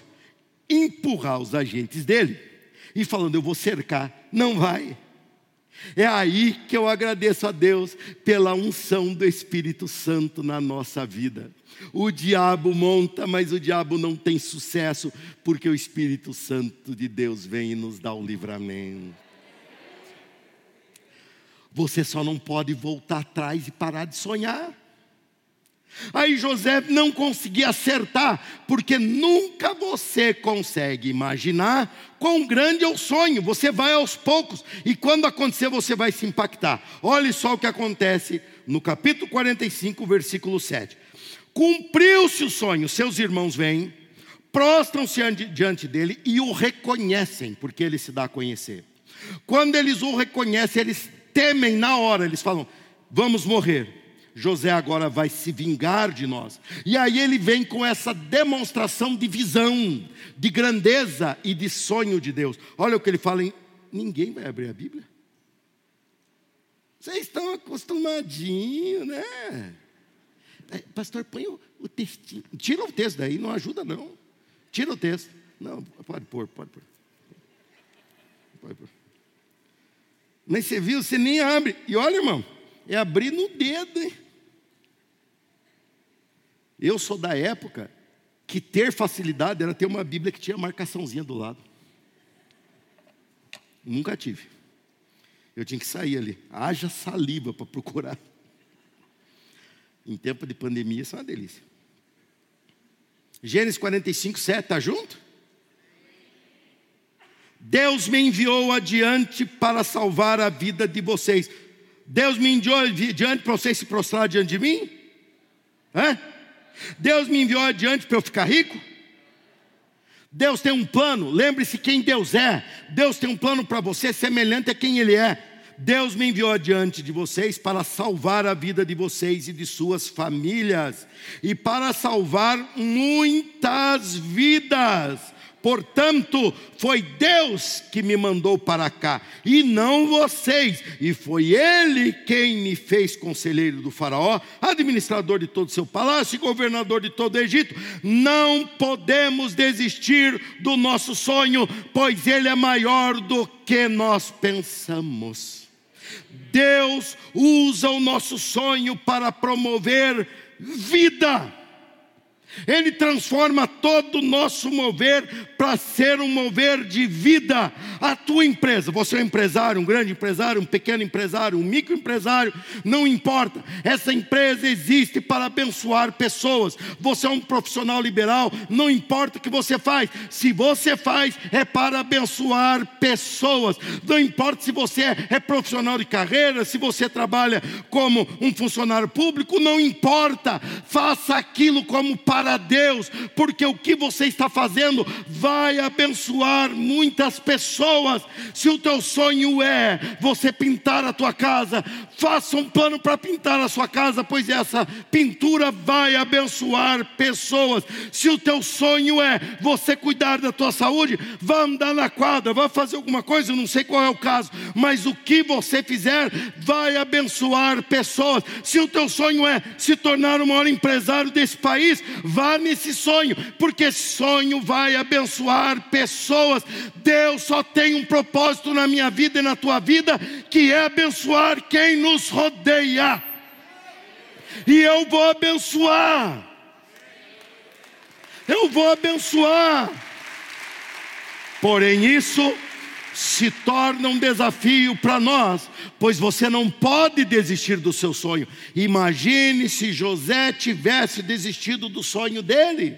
empurrar os agentes dele e falando: eu vou cercar. Não vai. É aí que eu agradeço a Deus pela unção do Espírito Santo na nossa vida. O diabo monta, mas o diabo não tem sucesso, porque o Espírito Santo de Deus vem e nos dá o livramento. Você só não pode voltar atrás e parar de sonhar. Aí José não conseguia acertar, porque nunca você consegue imaginar quão grande é o sonho. Você vai aos poucos, e quando acontecer, você vai se impactar. Olhe só o que acontece no capítulo 45, versículo 7. Cumpriu-se o sonho, seus irmãos vêm, prostram-se diante dele e o reconhecem, porque ele se dá a conhecer. Quando eles o reconhecem, eles temem na hora, eles falam: vamos morrer. José agora vai se vingar de nós. E aí ele vem com essa demonstração de visão, de grandeza e de sonho de Deus. Olha o que ele fala em. Ninguém vai abrir a Bíblia. Vocês estão acostumadinhos, né? É, pastor, põe o, o textinho. Tira o texto daí, não ajuda não. Tira o texto. Não, pode pôr, pode pôr. Pode pôr. Mas você viu, você nem abre. E olha, irmão, é abrir no dedo, hein? Eu sou da época que ter facilidade era ter uma Bíblia que tinha marcaçãozinha do lado. Nunca tive. Eu tinha que sair ali. Haja saliva para procurar. Em tempo de pandemia, isso é uma delícia. Gênesis 45, 7, está junto? Deus me enviou adiante para salvar a vida de vocês. Deus me enviou adiante para vocês se prostrar diante de mim? Hã? Deus me enviou adiante para eu ficar rico? Deus tem um plano, lembre-se quem Deus é. Deus tem um plano para você semelhante a quem Ele é. Deus me enviou adiante de vocês para salvar a vida de vocês e de suas famílias, e para salvar muitas vidas. Portanto, foi Deus que me mandou para cá, e não vocês, e foi Ele quem me fez conselheiro do Faraó, administrador de todo o seu palácio e governador de todo o Egito. Não podemos desistir do nosso sonho, pois ele é maior do que nós pensamos. Deus usa o nosso sonho para promover vida. Ele transforma todo o nosso mover para ser um mover de vida. A tua empresa, você é um empresário, um grande empresário, um pequeno empresário, um microempresário, não importa. Essa empresa existe para abençoar pessoas. Você é um profissional liberal, não importa o que você faz. Se você faz, é para abençoar pessoas. Não importa se você é, é profissional de carreira, se você trabalha como um funcionário público, não importa. Faça aquilo como para para Deus, porque o que você está fazendo vai abençoar muitas pessoas. Se o teu sonho é você pintar a tua casa, faça um plano para pintar a sua casa, pois essa pintura vai abençoar pessoas. Se o teu sonho é você cuidar da tua saúde, vá andar na quadra, vá fazer alguma coisa, não sei qual é o caso, mas o que você fizer vai abençoar pessoas. Se o teu sonho é se tornar o maior empresário desse país, Vá nesse sonho, porque sonho vai abençoar pessoas. Deus só tem um propósito na minha vida e na tua vida, que é abençoar quem nos rodeia. E eu vou abençoar. Eu vou abençoar. Porém, isso se torna um desafio para nós, pois você não pode desistir do seu sonho. Imagine se José tivesse desistido do sonho dele.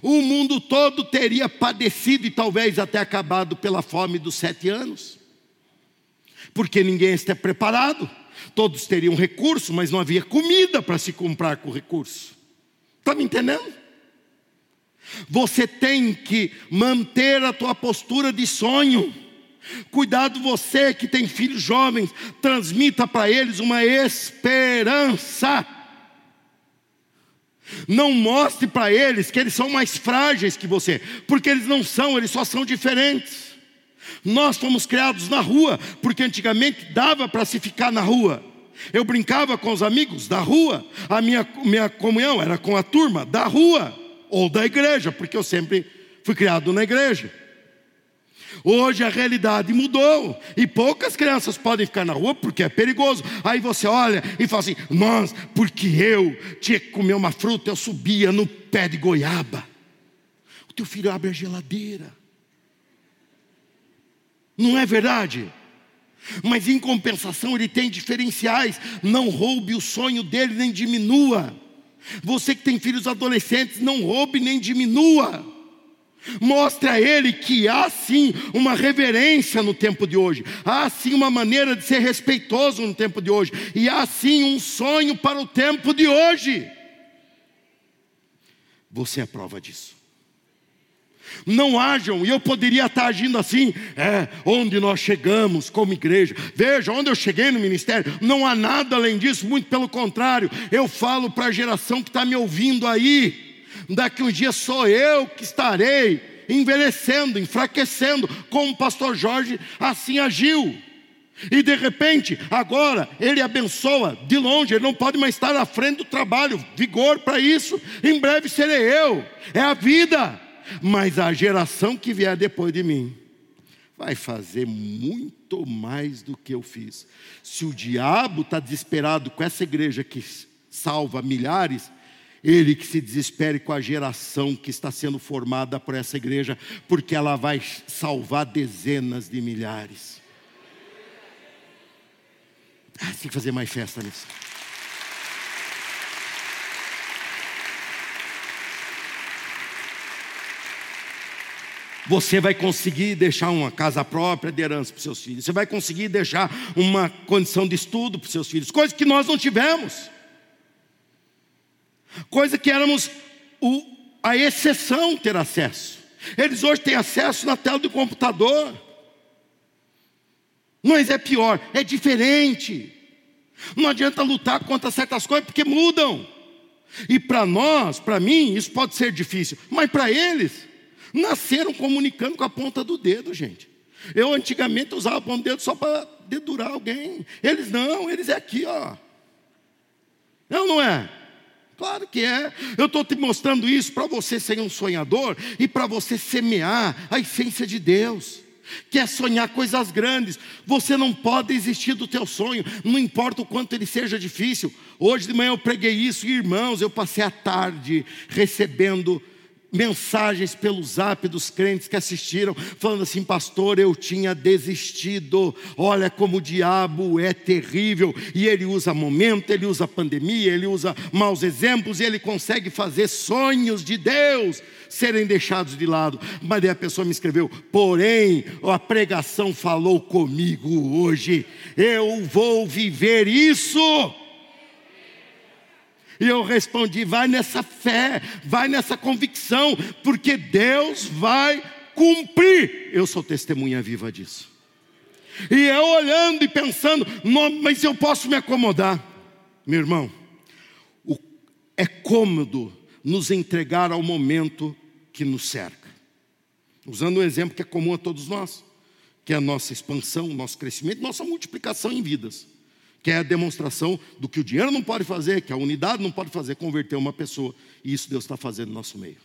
O mundo todo teria padecido e talvez até acabado pela fome dos sete anos, porque ninguém está preparado. Todos teriam recurso, mas não havia comida para se comprar com recurso. Está me entendendo? Você tem que manter a tua postura de sonho. Cuidado você que tem filhos jovens, transmita para eles uma esperança. Não mostre para eles que eles são mais frágeis que você, porque eles não são, eles só são diferentes. Nós fomos criados na rua, porque antigamente dava para se ficar na rua. Eu brincava com os amigos da rua. A minha, minha comunhão era com a turma da rua ou da igreja, porque eu sempre fui criado na igreja. Hoje a realidade mudou e poucas crianças podem ficar na rua porque é perigoso. Aí você olha e fala assim: Nós, porque eu tinha que comer uma fruta, eu subia no pé de goiaba. O teu filho abre a geladeira. Não é verdade? Mas em compensação ele tem diferenciais. Não roube o sonho dele, nem diminua. Você que tem filhos adolescentes, não roube nem diminua. Mostre a ele que há sim uma reverência no tempo de hoje, há sim uma maneira de ser respeitoso no tempo de hoje, e há sim um sonho para o tempo de hoje. Você é prova disso. Não hajam, e eu poderia estar agindo assim, é, onde nós chegamos como igreja. Veja, onde eu cheguei no ministério, não há nada além disso, muito pelo contrário. Eu falo para a geração que está me ouvindo aí daqui um dia sou eu que estarei envelhecendo, enfraquecendo, como o pastor Jorge assim agiu. E de repente, agora, ele abençoa de longe, ele não pode mais estar à frente do trabalho, vigor para isso. Em breve serei eu, é a vida. Mas a geração que vier depois de mim vai fazer muito mais do que eu fiz. Se o diabo está desesperado com essa igreja que salva milhares, ele que se desespere com a geração que está sendo formada por essa igreja, porque ela vai salvar dezenas de milhares. Ah, tem que fazer mais festa nisso. Você vai conseguir deixar uma casa própria de herança para seus filhos. Você vai conseguir deixar uma condição de estudo para seus filhos, coisa que nós não tivemos coisa que éramos o, a exceção ter acesso. Eles hoje têm acesso na tela do computador. Mas é pior, é diferente. Não adianta lutar contra certas coisas porque mudam. E para nós, para mim, isso pode ser difícil, mas para eles, nasceram comunicando com a ponta do dedo, gente. Eu antigamente usava a ponta do dedo só para dedurar alguém. Eles não, eles é aqui, ó. Não, não é? Claro que é. Eu estou te mostrando isso para você ser um sonhador e para você semear a essência de Deus. Que é sonhar coisas grandes. Você não pode desistir do teu sonho, não importa o quanto ele seja difícil. Hoje de manhã eu preguei isso, e, irmãos, eu passei a tarde recebendo mensagens pelo zap dos crentes que assistiram, falando assim: Pastor, eu tinha desistido. Olha como o diabo é terrível. E ele usa momento, ele usa pandemia, ele usa maus exemplos, e ele consegue fazer sonhos de Deus serem deixados de lado. Mas daí a pessoa me escreveu: Porém, a pregação falou comigo hoje, eu vou viver isso. E eu respondi: vai nessa fé, vai nessa convicção, porque Deus vai cumprir. Eu sou testemunha viva disso. E eu olhando e pensando, mas eu posso me acomodar, meu irmão. é cômodo nos entregar ao momento que nos cerca. Usando um exemplo que é comum a todos nós, que é a nossa expansão, nosso crescimento, nossa multiplicação em vidas que é a demonstração do que o dinheiro não pode fazer, que a unidade não pode fazer, converter uma pessoa. E isso Deus está fazendo no nosso meio.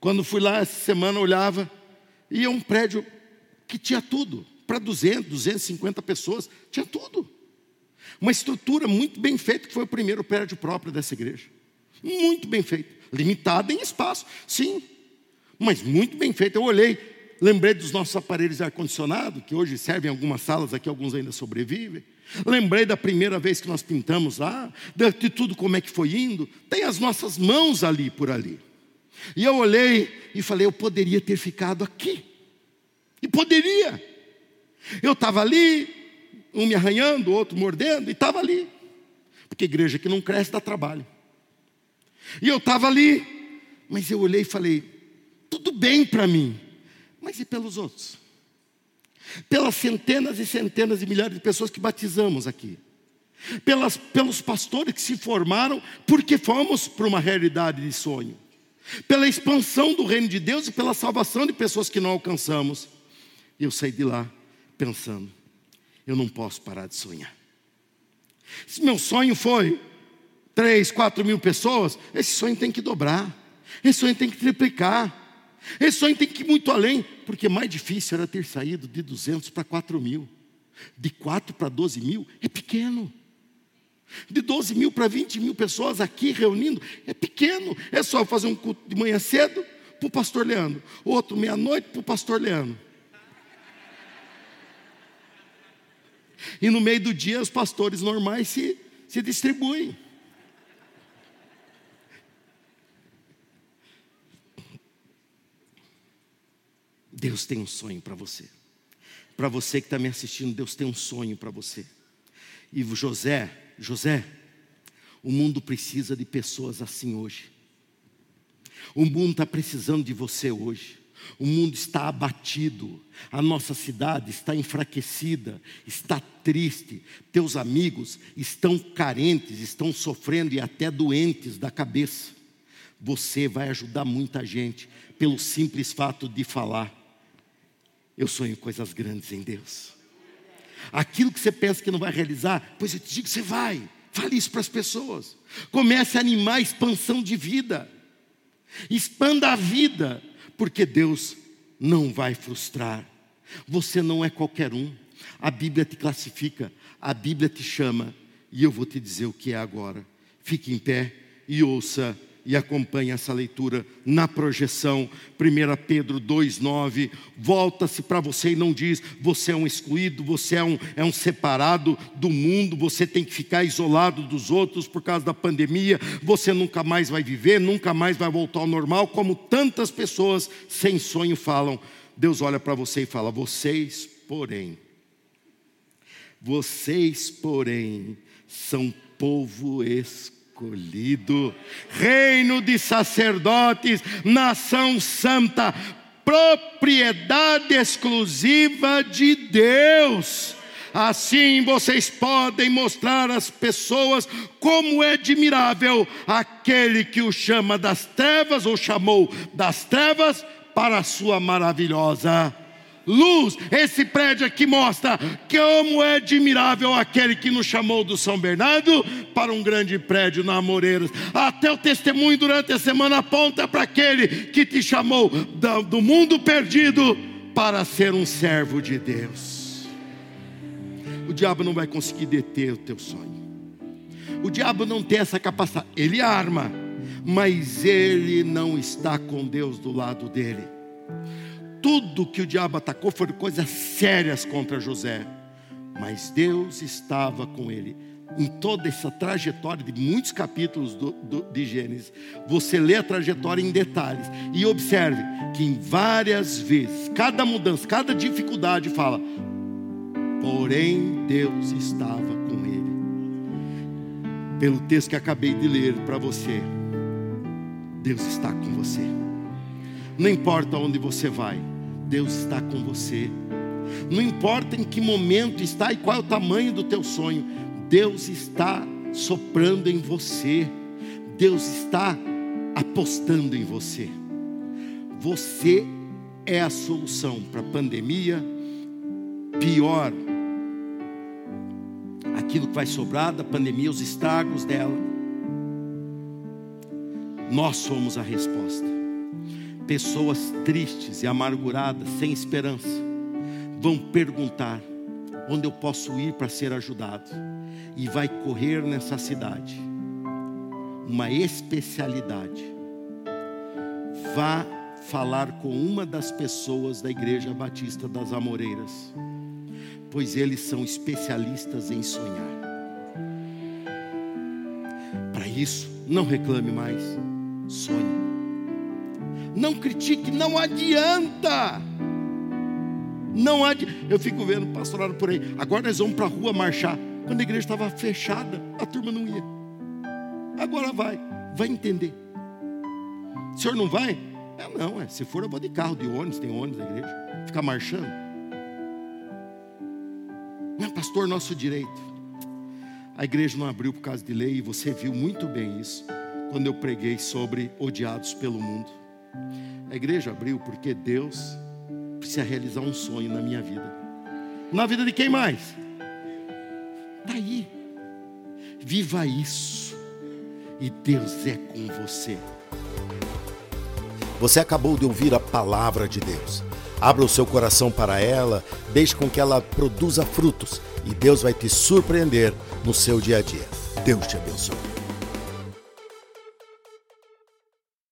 Quando fui lá essa semana, olhava, e é um prédio que tinha tudo, para 200, 250 pessoas, tinha tudo. Uma estrutura muito bem feita, que foi o primeiro prédio próprio dessa igreja. Muito bem feito. Limitado em espaço, sim, mas muito bem feito. Eu olhei, Lembrei dos nossos aparelhos de ar-condicionado, que hoje servem em algumas salas aqui, alguns ainda sobrevivem. Lembrei da primeira vez que nós pintamos lá, de tudo como é que foi indo. Tem as nossas mãos ali por ali. E eu olhei e falei, eu poderia ter ficado aqui. E poderia. Eu estava ali, um me arranhando, outro mordendo, e estava ali. Porque igreja que não cresce dá trabalho. E eu estava ali, mas eu olhei e falei, tudo bem para mim. Mas e pelos outros? Pelas centenas e centenas de milhares de pessoas que batizamos aqui. Pelas, pelos pastores que se formaram porque fomos para uma realidade de sonho. Pela expansão do reino de Deus e pela salvação de pessoas que não alcançamos. Eu saí de lá pensando, eu não posso parar de sonhar. Se meu sonho foi 3, 4 mil pessoas, esse sonho tem que dobrar, esse sonho tem que triplicar, esse sonho tem que ir muito além, porque mais difícil era ter saído de 200 para 4 mil, de 4 para 12 mil é pequeno. De 12 mil para 20 mil pessoas aqui reunindo, é pequeno. É só fazer um culto de manhã cedo para o pastor Leandro, outro meia-noite para o pastor Leandro. E no meio do dia os pastores normais se, se distribuem. Deus tem um sonho para você. Para você que está me assistindo, Deus tem um sonho para você. E José, José, o mundo precisa de pessoas assim hoje. O mundo está precisando de você hoje. O mundo está abatido, a nossa cidade está enfraquecida, está triste, teus amigos estão carentes, estão sofrendo e até doentes da cabeça. Você vai ajudar muita gente pelo simples fato de falar. Eu sonho coisas grandes em Deus. Aquilo que você pensa que não vai realizar, pois eu te digo que você vai. Fale isso para as pessoas. Comece a animar a expansão de vida. Expanda a vida, porque Deus não vai frustrar. Você não é qualquer um. A Bíblia te classifica, a Bíblia te chama, e eu vou te dizer o que é agora. Fique em pé e ouça e acompanhe essa leitura na projeção. 1 Pedro 2,9. Volta-se para você e não diz: você é um excluído, você é um, é um separado do mundo, você tem que ficar isolado dos outros por causa da pandemia, você nunca mais vai viver, nunca mais vai voltar ao normal, como tantas pessoas sem sonho falam. Deus olha para você e fala: vocês, porém, vocês, porém, são povo escolhido escolhido, reino de sacerdotes, nação santa, propriedade exclusiva de Deus. Assim vocês podem mostrar às pessoas como é admirável aquele que o chama das trevas, ou chamou das trevas, para a sua maravilhosa luz. Esse prédio aqui mostra como é admirável aquele que nos chamou do São Bernardo para um grande prédio na Amoreiras. Até o testemunho durante a semana aponta para aquele que te chamou do mundo perdido para ser um servo de Deus. O diabo não vai conseguir deter o teu sonho. O diabo não tem essa capacidade. Ele arma, mas ele não está com Deus do lado dele tudo que o diabo atacou foram coisas sérias contra José, mas Deus estava com ele. Em toda essa trajetória de muitos capítulos do, do, de Gênesis, você lê a trajetória em detalhes e observe que em várias vezes, cada mudança, cada dificuldade fala, porém Deus estava com ele. Pelo texto que acabei de ler para você, Deus está com você. Não importa onde você vai, Deus está com você. Não importa em que momento está e qual é o tamanho do teu sonho, Deus está soprando em você. Deus está apostando em você. Você é a solução para a pandemia, pior, aquilo que vai sobrar da pandemia, os estragos dela. Nós somos a resposta pessoas tristes e amarguradas, sem esperança, vão perguntar onde eu posso ir para ser ajudado, e vai correr nessa cidade uma especialidade. Vá falar com uma das pessoas da Igreja Batista das Amoreiras, pois eles são especialistas em sonhar. Para isso, não reclame mais, sonhe não critique, não adianta. Não adianta. Eu fico vendo pastorado por aí. Agora nós vamos para a rua marchar. Quando a igreja estava fechada, a turma não ia. Agora vai, vai entender. O senhor não vai? É, não, é. Se for, eu vou de carro, de ônibus, tem ônibus na igreja. Ficar marchando. Não pastor nosso direito. A igreja não abriu por causa de lei, e você viu muito bem isso quando eu preguei sobre odiados pelo mundo. A igreja abriu porque Deus precisa realizar um sonho na minha vida. Na vida de quem mais? Está aí. Viva isso. E Deus é com você. Você acabou de ouvir a palavra de Deus. Abra o seu coração para ela, deixe com que ela produza frutos e Deus vai te surpreender no seu dia a dia. Deus te abençoe.